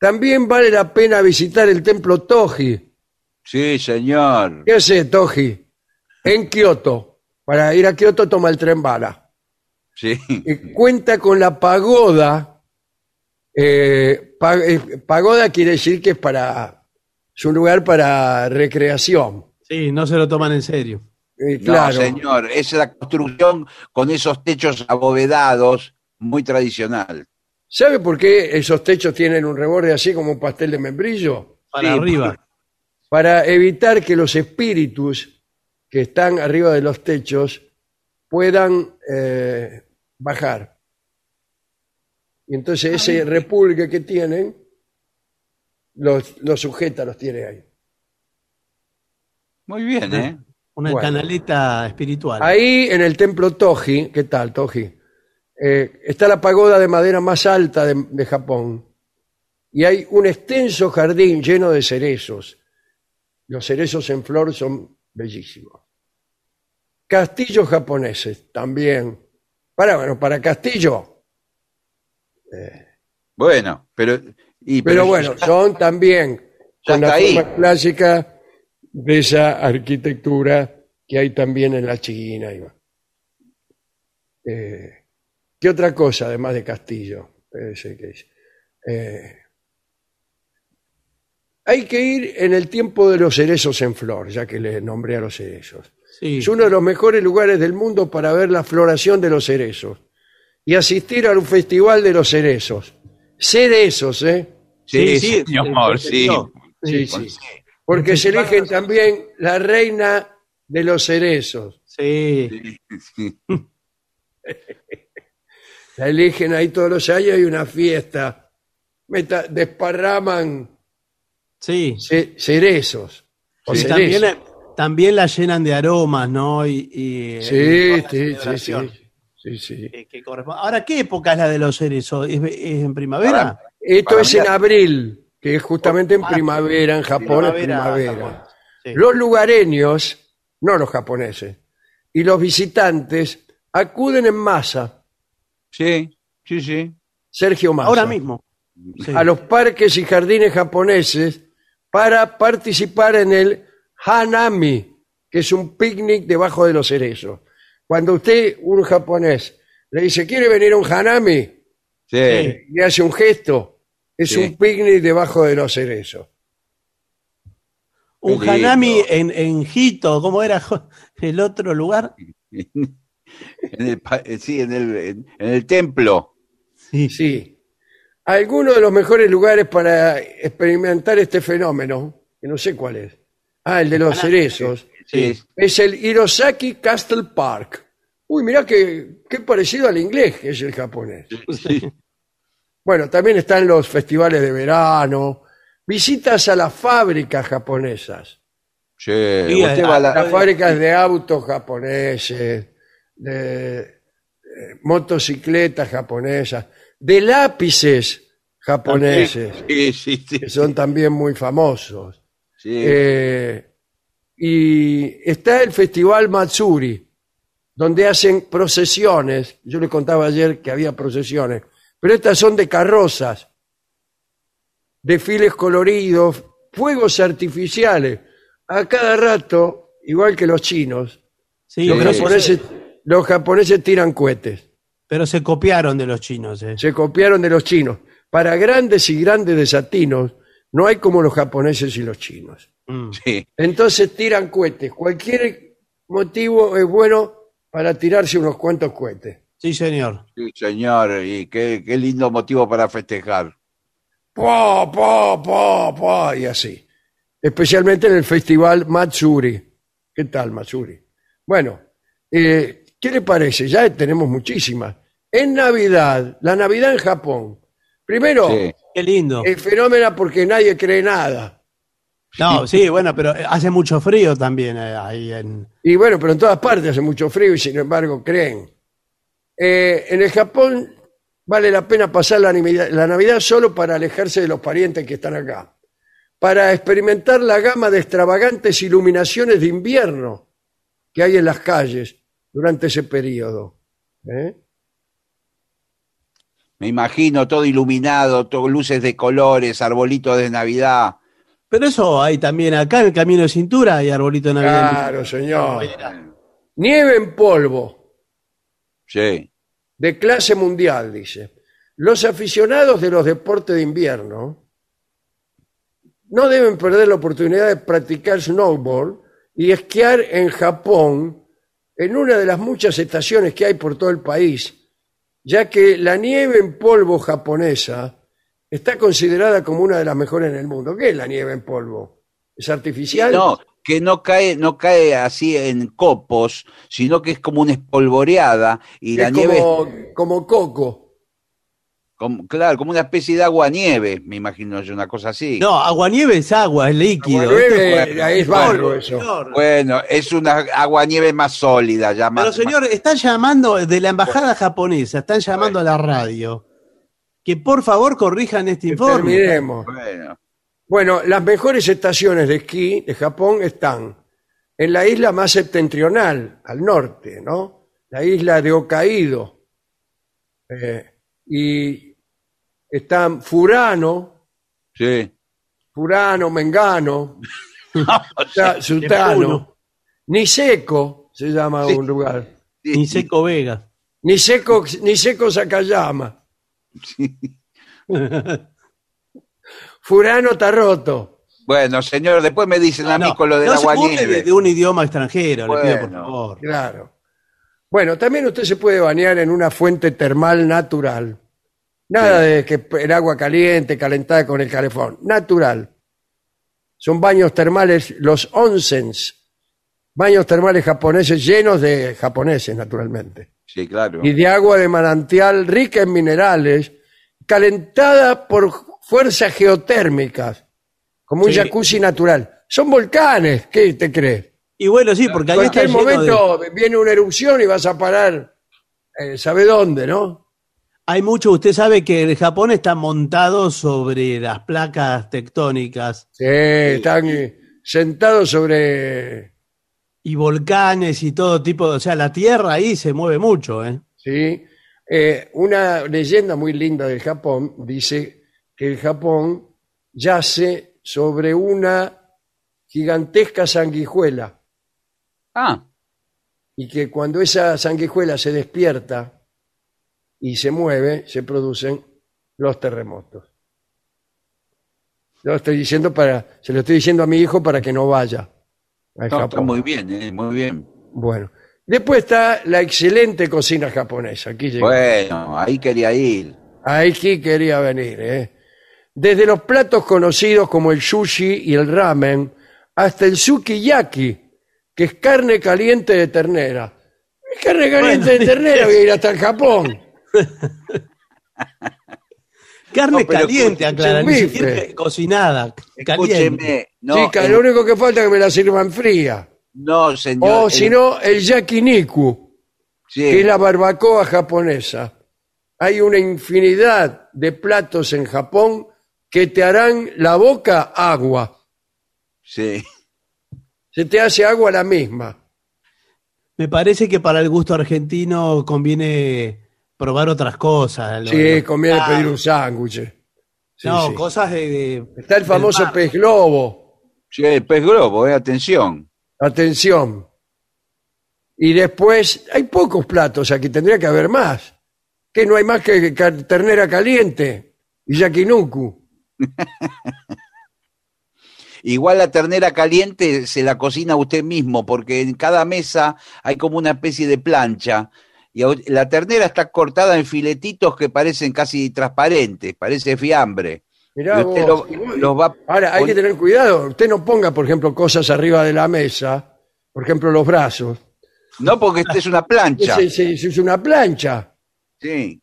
También vale la pena visitar el templo Toji. Sí, señor. ¿Qué hace Toji? En Kioto. Para ir a Kioto toma el tren bala. Sí. Cuenta con la pagoda. eh, pa- eh, pagoda quiere decir que es para. Es un lugar para recreación. Sí, no se lo toman en serio. Eh, No, claro. señor, es la construcción con esos techos abovedados, muy tradicional. ¿Sabe por qué esos techos tienen un reborde así como un pastel de membrillo? Para Sí, arriba. Para evitar que los espíritus que están arriba de los techos puedan eh, bajar. Y entonces ese repulgue que tienen los, los sujeta, los tiene ahí. Muy bien, ¿eh? Una Bueno. canaleta espiritual. Ahí en el templo Toji, ¿qué tal Toji? Eh, está la pagoda de madera más alta de, de Japón. Y hay un extenso jardín lleno de cerezos. Los cerezos en flor son bellísimos. Castillos japoneses también. Para, bueno, para castillo. Bueno, pero... y- Pero bueno, son también con la ahí. forma clásica de esa arquitectura que hay también en la China. Eh, ¿Qué otra cosa además de castillo? Ese que es. Eh, hay que ir en el tiempo de los cerezos en flor, ya que le nombré a los cerezos. Sí. Es uno de los mejores lugares del mundo para ver la floración de los cerezos y asistir a un festival de los cerezos. Cerezos, ¿eh? Sí, Sí, sí, señor, el- sí. Sí, sí. Porque se eligen también la reina de los cerezos. Sí. sí. La eligen ahí todos los años hay una fiesta. Meta- desparraman Sí. ce- cerezos. o cerezos. también, también la llenan de aromas, ¿no? Y, y- Sí, sí, sí, sí, sí, sí. que- que corresponde. Ahora, ¿qué época es la de los cerezos? ¿Es, es en primavera? Esto es en abril, que es justamente en Ah, primavera, en Japón es primavera. Japón. Sí. Los lugareños, no los japoneses, y los visitantes acuden en masa. Sí, sí, sí. Sergio Massa. Ahora mismo. Sí. a los parques y jardines japoneses para participar en el Hanami, que es un picnic debajo de los cerezos. Cuando usted, un japonés, le dice, ¿quiere venir a un Hanami? Sí. Y hace un gesto. Es Sí. un picnic debajo de los cerezos. Un hanami en, en Hito, ¿cómo era el otro lugar? En el, pa- eh, sí, en el, en, en el templo. Sí. Sí. Algunos de los mejores lugares para experimentar este fenómeno, que no sé cuál es. Ah, el de los cerezos. Sí. Es el Hirosaki Castle Park. Uy, mirá que, qué parecido al inglés que es el japonés. Bueno, también están los festivales de verano, visitas a las fábricas japonesas, Sí, Sí, usted a- va a la- las fábricas de autos japoneses, de eh, motocicletas japonesas, de lápices japoneses, Sí, sí, sí. que son también muy famosos. Sí. Eh, y está el Festival Matsuri, donde hacen procesiones. Yo les contaba ayer que había procesiones, pero estas son de carrozas, desfiles coloridos, fuegos artificiales. A cada rato, igual que los chinos, Sí, los, pero, japoneses, los japoneses tiran cohetes. pero se copiaron de los chinos. eh. Se copiaron de los chinos. Para grandes y grandes desatinos, no hay como los japoneses y los chinos. Mm. sí. Entonces tiran cohetes. Cualquier motivo es bueno para tirarse unos cuantos cohetes. Sí, señor. Sí, señor, y qué, qué lindo motivo para festejar. Pa, pa, pa, pa, y así. Especialmente en el festival Matsuri. ¿Qué tal, Matsuri? Bueno, eh, ¿qué le parece? Ya tenemos muchísimas. En Navidad, la Navidad en Japón. Primero, Sí. Qué lindo. es fenómena porque nadie cree nada. No, sí, bueno, pero hace mucho frío también eh, ahí en... Y bueno, pero en todas partes hace mucho frío y sin embargo creen. Eh, en el Japón vale la pena pasar la Navidad, la Navidad solo para alejarse de los parientes que están acá. Para experimentar la gama de extravagantes iluminaciones de invierno que hay en las calles durante ese periodo. ¿Eh? Me imagino todo iluminado, todo luces de colores, arbolitos de Navidad. Pero eso hay también acá en el Camino de Cintura, hay arbolito de Navidad. Claro, señor. Nieve en polvo. Sí. de clase mundial, dice. Los aficionados de los deportes de invierno no deben perder la oportunidad de practicar snowboard y esquiar en Japón, en una de las muchas estaciones que hay por todo el país, ya que la nieve en polvo japonesa está considerada como una de las mejores en el mundo. ¿Qué es la nieve en polvo? ¿Es artificial? No, que no cae, no cae así en copos, sino que es como una espolvoreada y la es nieve como, como coco. Como, claro, como una especie de agua nieve, me imagino yo, una cosa así. No, aguanieve es agua, es líquido. Aguanieve, es- barro eso. señor. Bueno, es una agua nieve más sólida, ya más. Pero señor, están llamando de la embajada japonesa, están llamando a la radio. Que por favor corrijan este informe. Terminemos. Bueno, las mejores estaciones de esquí de Japón están en la isla más septentrional, al norte, ¿no? La isla de Hokkaido. Eh, y están Furano, sí. Furano, Mengano, Sa- Sutano. Niseko se llama Sí. un lugar. Ni Seco Vega. Niseko, Niseko Sakayama. Furano Taroto. Bueno, señor, después me dicen a mí con lo del no se agua burle de, nieve. de un idioma extranjero, le pido por Bueno. favor. Claro. Bueno, también usted se puede bañar en una fuente termal natural. Nada de que el agua caliente, calentada con el calefón. Natural. Son baños termales, los onsens. Baños termales japoneses llenos de japoneses, naturalmente. Sí, claro. Y de agua de manantial rica en minerales, calentada por fuerzas geotérmicas, como un Sí. jacuzzi natural. Son volcanes, ¿qué te crees? Y bueno, sí, porque En ahí está cualquier lleno de- momento viene una erupción y vas a parar, eh, ¿sabe dónde, no? Hay mucho, usted sabe que el Japón está montado sobre las placas tectónicas Sí, están sentados sobre, y volcanes y todo tipo, de- o sea, la tierra ahí se mueve mucho, ¿eh? sí. Eh, una leyenda muy linda del Japón dice que el Japón yace sobre una gigantesca sanguijuela Ah, y que cuando esa sanguijuela se despierta y se mueve, se producen los terremotos. Lo estoy diciendo para, se lo estoy diciendo a mi hijo para que no vaya al no, está muy bien, eh, muy bien. Bueno, después está la excelente cocina japonesa. Aquí llegó. Bueno, ahí quería ir. Aquí quería venir, ¿eh? Desde los platos conocidos como el sushi y el ramen, hasta el sukiyaki, que es carne caliente de ternera. Carne caliente Bueno, de ternera, voy a ir hasta el Japón. Carne No, caliente, escuche, aclara, un ni siquiera cocinada, caliente. Escúcheme. No, Chica, el- lo único que falta es que me la sirvan fría. no, señor. O el- si no, el yakiniku, sí. que es la barbacoa japonesa. Hay una infinidad de platos en Japón que te harán la boca agua. sí. Se te hace agua la misma. Me parece que para el gusto argentino conviene probar otras cosas. lo- Sí, lo- conviene Ah, pedir un sándwich. Sí, no, sí. cosas de, de- Está el famoso pez globo. Sí, el pez globo, eh, atención. Atención. Y después, hay pocos platos aquí, tendría que haber más. Que no hay más que ternera caliente y yakinuku. Igual la ternera caliente se la cocina usted mismo, porque en cada mesa hay como una especie de plancha. Y la ternera está cortada en filetitos que parecen casi transparentes, parece fiambre. Mirá vos. lo- los va Ahora, hay que tener cuidado. Usted no ponga, por ejemplo, cosas arriba de la mesa. Por ejemplo, los brazos. No, porque esta es una plancha. Sí, sí, sí, es una plancha. Sí.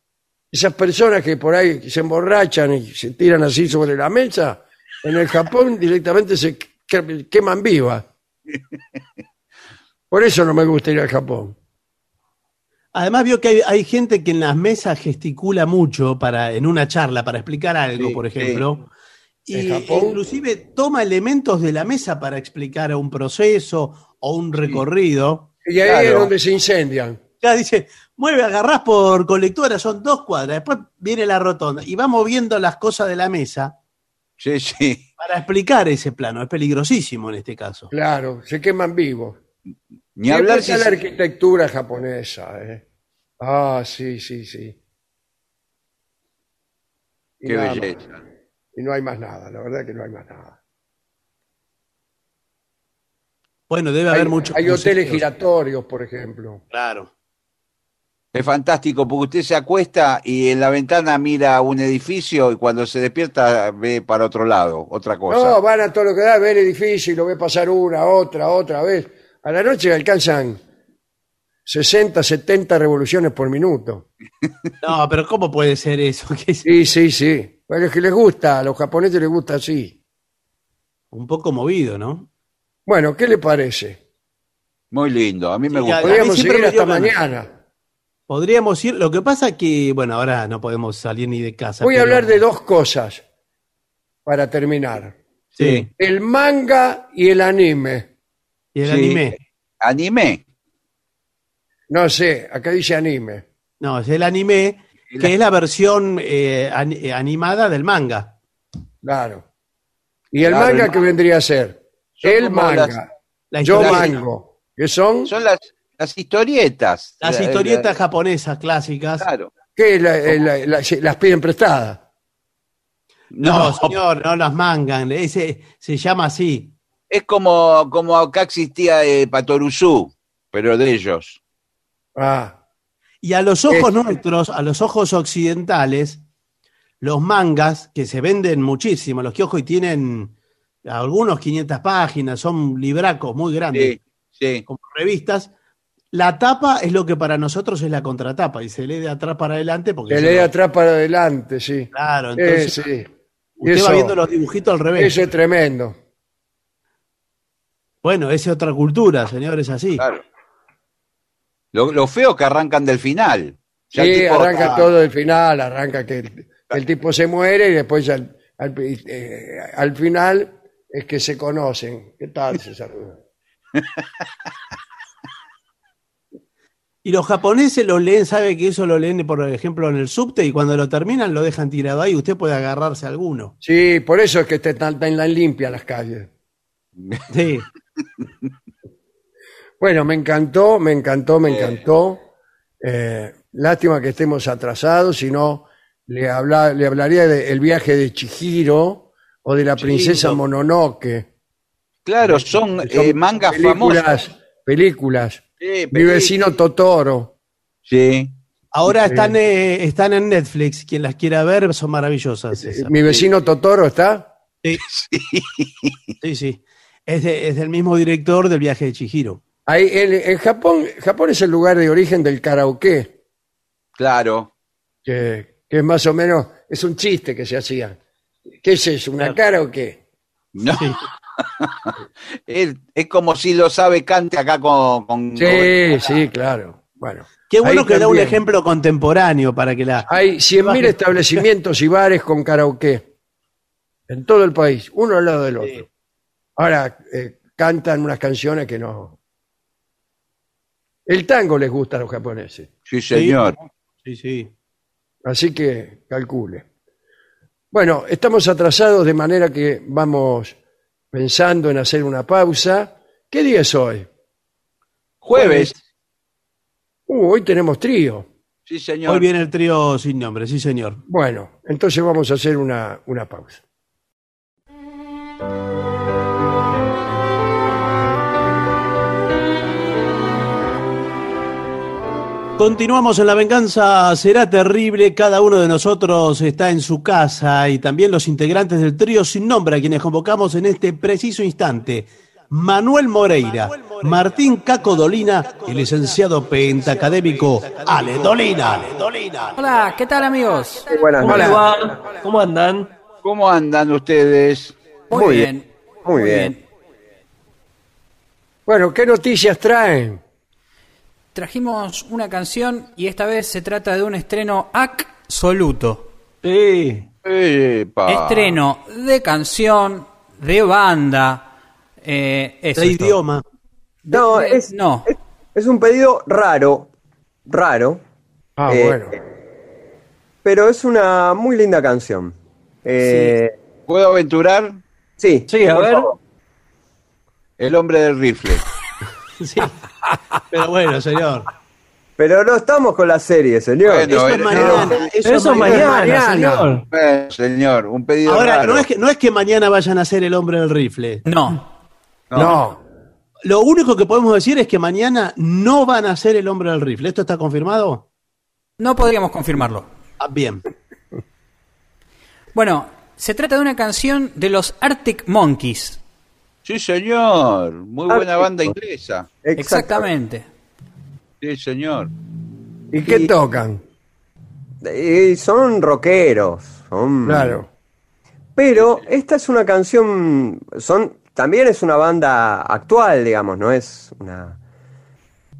Esas personas que por ahí se emborrachan y se tiran así sobre la mesa, en el Japón directamente se que- queman vivas. Por eso no me gusta ir al Japón. Además vio que hay, hay gente que en las mesas gesticula mucho para en una charla para explicar algo, Sí, por ejemplo. ¿En Y Japón? inclusive toma elementos de la mesa para explicar un proceso o un recorrido. Y ahí es donde se incendian. Ya dice, mueve, agarrás por colectora, son dos cuadras, después viene la rotonda y va moviendo las cosas de la mesa Sí, sí. para explicar ese plano. Es peligrosísimo en este caso. Claro, se queman vivos. Ni hablar si la arquitectura japonesa. ¿eh? Ah, sí, sí, sí. Y Qué más. belleza. Y no hay más nada, la verdad que no hay más nada. Bueno, debe Hay, haber muchos. hay hoteles giratorios, por ejemplo. Claro. Es fantástico porque usted se acuesta y en la ventana mira un edificio y cuando se despierta ve para otro lado, otra cosa. No, van a todo lo que da, ve el edificio y lo ve pasar una, otra, otra vez. A la noche alcanzan 60, 70 revoluciones por minuto. No, pero ¿cómo puede ser eso? Es Sí, sí, sí. Bueno, es que les gusta, a los japoneses les gusta así. un poco movido, ¿no? Bueno, ¿qué le parece? Muy lindo, a mí me Sí, gusta. a- Podríamos siempre seguir me dio hasta ganas. mañana. Podríamos ir, lo que pasa que, bueno, ahora no podemos salir ni de casa. Voy a pero- hablar de dos cosas para terminar. Sí, El manga y el anime. Y el Sí. anime. Anime. No sé, acá dice anime. No, es el anime, que es la versión eh, an- eh, animada del manga. Claro. ¿Y el Claro, manga el qué vendría a ser? Son el manga. las- La Yo mango. ¿Qué son? Son las, las historietas. Las La- historietas la- japonesas clásicas. Claro. ¿Qué? La- la- la- se- las piden prestadas. No, señor, no las mangan. Ese se llama así. Es como, como acá existía eh, Patoruzú, pero de ellos. Ah, Y a los ojos Es- nuestros, a los ojos occidentales, los mangas, que se venden muchísimo, los kioscos y tienen algunos 500 páginas, son libracos muy grandes, Sí, sí. como revistas. La tapa es lo que para nosotros es la contratapa y se lee de atrás para adelante porque se si lee no- atrás para adelante, sí. Claro, Eh, entonces sí. Y usted eso, va viendo los dibujitos al revés. eso es tremendo. Bueno, esa es otra cultura, señores, así. Claro. Lo, lo feo que arrancan del final. Ya Sí, tipo arranca está- todo del final, arranca que el, tipo se muere y después al, al, eh, al final es que se conocen. ¿Qué tal, César? Y los japoneses lo leen, sabe que eso lo leen, por ejemplo, en el subte y cuando lo terminan lo dejan tirado ahí. Usted puede agarrarse a alguno. Sí, por eso es que están tan tan limpias las calles. Sí. Bueno, me encantó, me encantó, me encantó. Eh, lástima que estemos atrasados, si no, le, habla- le hablaría del viaje de Chihiro o de la princesa. Mononoke. Claro, son, eh, mangas películas, famosas. Películas. Sí, Mi vecino Totoro. Sí. Ahora están, eh, están en Netflix. Quien las quiera ver son maravillosas. esas. Mi vecino Totoro está. Sí, sí. sí. Es, de- es del mismo director del viaje de Chihiro. Ahí, en, en Japón, Japón es el lugar de origen del karaoke, Claro. que, que es más o menos, es un chiste que se hacía. ¿Qué es eso? ¿Una cara o qué? No. es, es como si lo sabe cante acá con. con- Sí, sí, claro. Bueno. Qué bueno que da un ejemplo contemporáneo para que la. Hay 100.000 establecimientos y bares con karaoke en todo el país, uno al lado del otro. Ahora eh, cantan unas canciones que no. El tango les gusta a los japoneses, Sí, señor. Sí, sí. así que calcule. Bueno, estamos atrasados de manera que vamos pensando en hacer una pausa. ¿Qué día es hoy? Jueves. Uh, hoy tenemos trío. Sí, señor. Hoy viene el trío sin nombre, sí, señor. Bueno, entonces vamos a hacer una, una pausa. Continuamos en La Venganza Será Terrible. Cada uno de nosotros está en su casa y también los integrantes del trío sin nombre a quienes convocamos en este preciso instante. Manuel Moreira, Martín Caco Dolina y el licenciado pentacadémico Ale Dolina. Hola, ¿qué tal amigos? Buenas ¿Cómo? ¿Cómo andan? ¿Cómo andan ustedes? Muy, Muy bien. Muy bien. Bueno, ¿qué noticias traen? Trajimos una canción y esta vez se trata de un estreno absoluto. Sí. Epa. Estreno de canción, de banda, eh, eso De es todo. idioma. No, De- es, no. es, es un pedido raro, raro, Ah, Eh, bueno. pero es una muy linda canción. Eh, ¿Puedo aventurar? sí. Sí, a ver. favor. El hombre del rifle. Sí. Pero bueno, señor. Pero no estamos con la serie, señor. Bueno, Eso es mañana. Eso, Eso es mañana, mañana. señor. Bueno, señor, un pedido Ahora, raro. no es, que, no es que mañana vayan a ser el hombre del rifle. No. No. Lo único que podemos decir es que mañana no van a ser el hombre del rifle. ¿Esto está confirmado? No podríamos confirmarlo. Ah, bien. Bueno, se trata de una canción de los Arctic Monkeys. Sí, señor. Muy Ah, buena banda inglesa. Exactamente. Sí, señor. ¿Y qué Y- tocan? Y son rockeros. Son... Claro. Pero esta es una canción, son también es una banda actual, digamos, no es una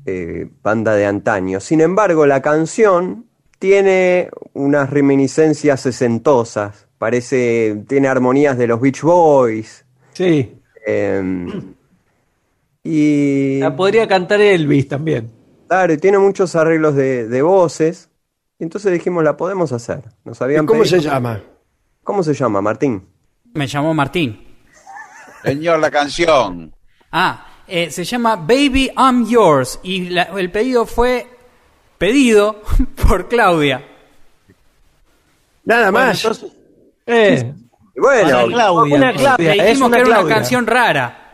eh, banda de antaño. Sin embargo, la canción tiene unas reminiscencias sesentosas. Parece, tiene armonías de los Beach Boys. Sí, eh, y la podría cantar Elvis también. claro, y tiene muchos arreglos de, de voces. Y entonces dijimos, la podemos hacer. Nos ¿Y habían cómo se llama? ¿Cómo se llama, Martín? Me llamó Martín. Señor, la canción. Ah, eh, se llama Baby I'm Yours y la- el pedido fue pedido por Claudia. Nada Bueno, más. entonces, Eh, Y Bueno, Claudia. una Le Claudia, es dijimos una que era una canción rara.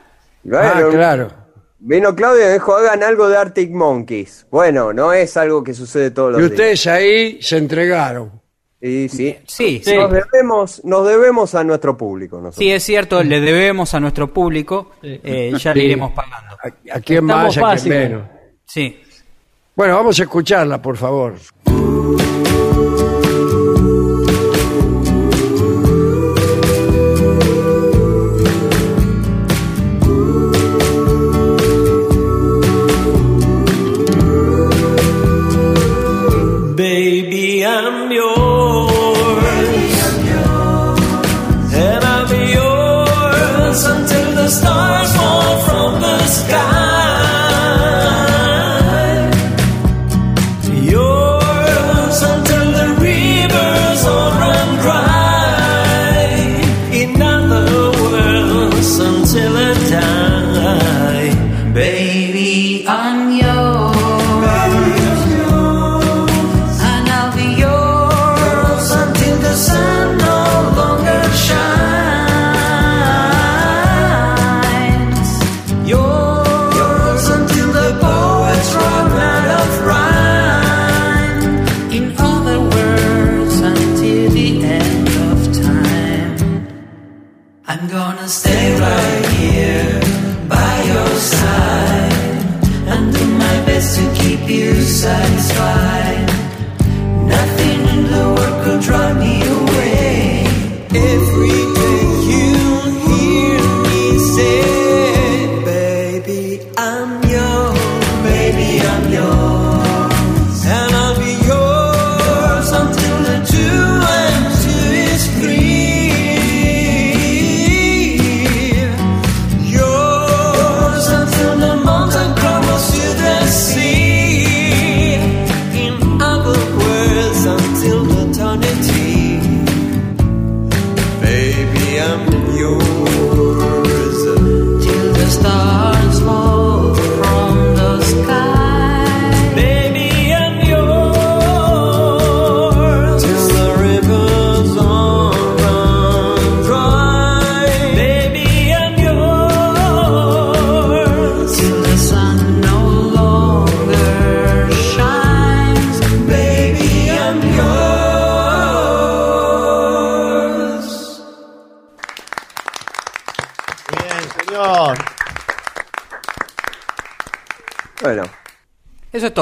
Ah, bueno, claro. Vino Claudia y dijo, hagan algo de Arctic Monkeys. Bueno, no es algo que sucede todos los Y días. ustedes ahí se entregaron. Y sí, Sí. Nos, debemos, nos debemos a nuestro público. nosotros. Sí, es cierto, le debemos a nuestro público, eh, ya le iremos pagando. ¿A, a quién más, a quién básicos. menos? Sí. Bueno, vamos a escucharla, por favor.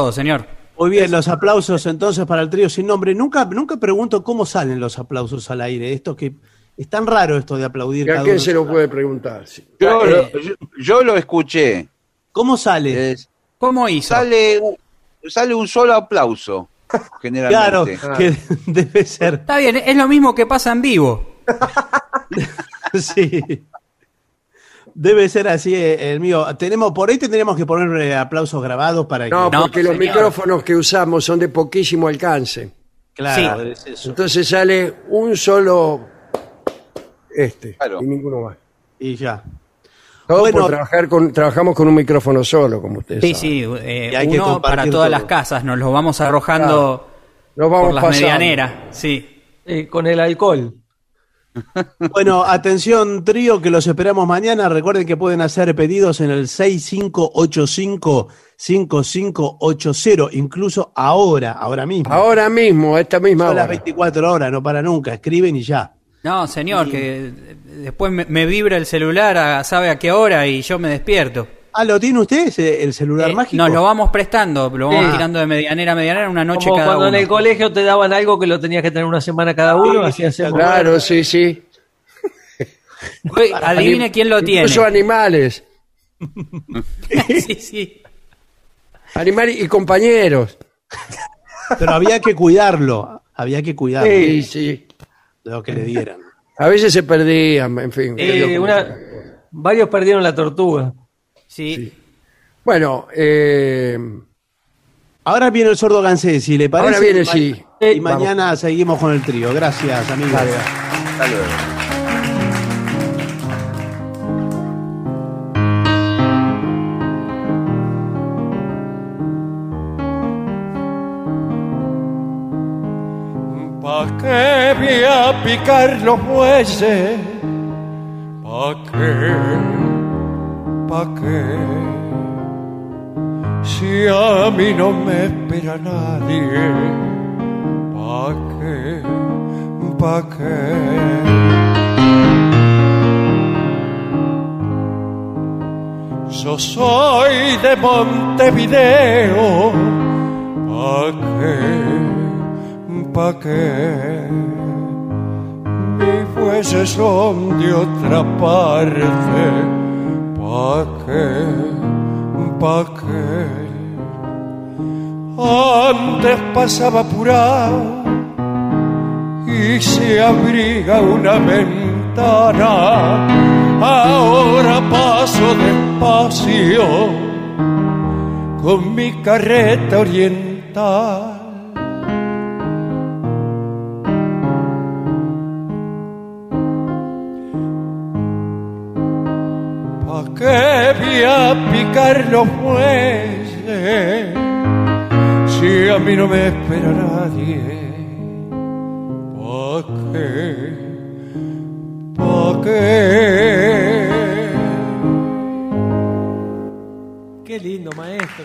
Todo, señor. Muy bien, los aplausos entonces para el trío sin nombre. Nunca, nunca pregunto cómo salen los aplausos al aire. Esto que es tan raro esto de aplaudir. ¿Y a quién se lo puede preguntar? Sí. Yo, Eh, yo- yo lo escuché. ¿Cómo sale? ¿Cómo hizo? Sale, un- sale un solo aplauso, Claro, generalmente. que debe ser. Está bien, es lo mismo que pasa en vivo. sí. Debe ser así eh, el mío. Tenemos, por ahí tendríamos que poner aplausos grabados para No, que. porque los micrófonos que usamos son de poquísimo alcance. Claro, es eso. Entonces sale un solo este y ninguno más. Y ya. Todo Bueno. por trabajar con, trabajamos con un micrófono solo, como ustedes Sí, saben. sí, eh, hay que uno compartir para todas todo. las casas, nos lo vamos arrojando Nos vamos por las medianeras. Sí. Eh, con el alcohol. Bueno, atención trío, que los esperamos mañana. Recuerden que pueden hacer pedidos en el 6585-5580, incluso ahora, ahora mismo. Ahora mismo, a esta misma Son las hora. 24 horas, no para nunca. Escriben y ya. No, señor, que después me, me vibra el celular, a- sabe a qué hora y yo me despierto. Ah, ¿lo tiene usted ese- el celular Eh, mágico? Nos lo vamos prestando, lo vamos tirando de medianera a medianera una noche Como cada cuando uno. en el colegio te daban algo que lo tenías que tener una semana cada uno, así. Claro, sí, sí. Uy, Adivine quién lo tiene. Incluso animales. sí, sí. Animales y compañeros. Pero había que cuidarlo. Había que cuidarlo. Sí, sí. De lo que le dieran. A veces se perdían, en fin. Eh, una- varios perdieron la tortuga. Sí. Bueno, eh, Ahora viene el sordo Gansé, si le parece. Ahora viene, sí. Y mañana seguimos con el trío. Gracias, amigos. Hasta luego. ¿Pa' qué voy a picar los bueyes? ¿Pa' qué? ¿Pa' qué? Si a mí no me espera nadie, ¿pa' qué? ¿Pa' qué? Yo soy de Montevideo, ¿pa' qué? ¿pa' qué? Mis bueyes son de otra parte, ¿pa' qué? ¿pa' qué? Antes pasaba apurado y se abriga una ventana, ahora paso despacio con mi carreta oriental. Voy a picar los bueyes si a mí no me espera nadie? ¿Pa' qué? ¿Pa' qué? Qué lindo, maestro.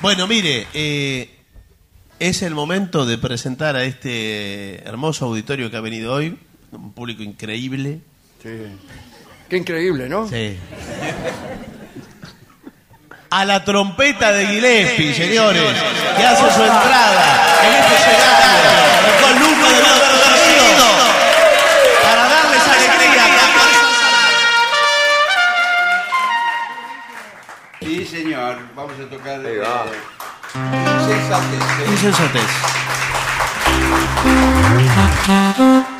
Bueno, mire, eh, es el momento de presentar a este hermoso auditorio que ha venido hoy, un público increíble. Qué increíble, ¿no? Sí. A la trompeta de Gillespie, señores, que hace su entrada en este escenario con Luca de Garcido para darles alegría. Sí, señor. Vamos a tocar. Insensatez. Insensatez.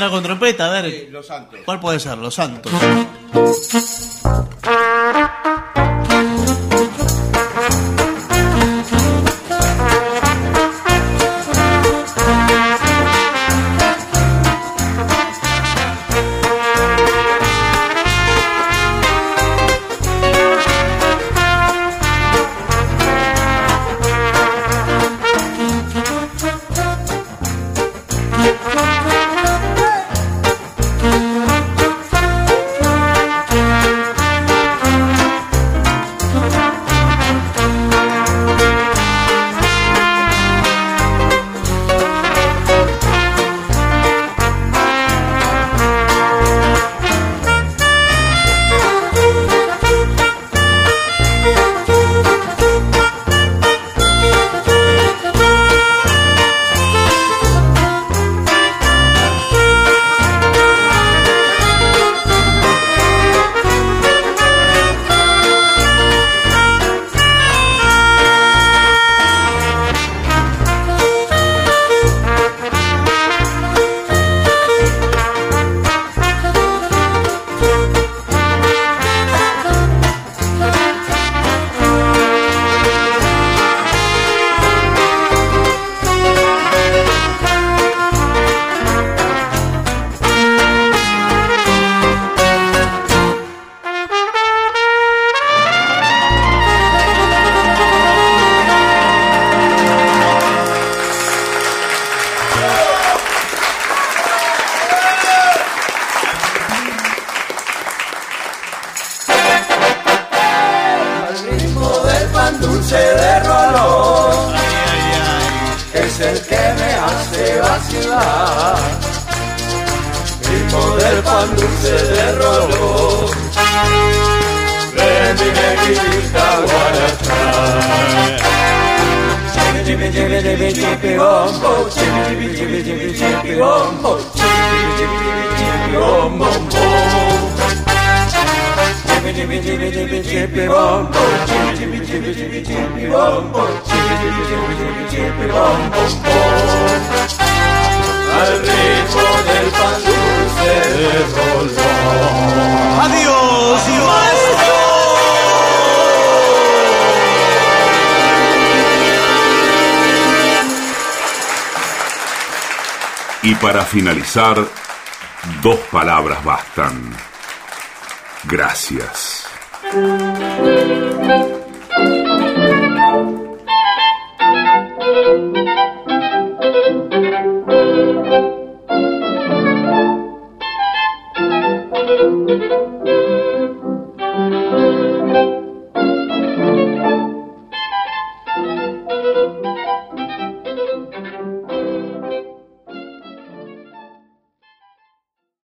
Otra con trompeta, a ver. Los Santos. ¿Cuál puede ser? Los Santos.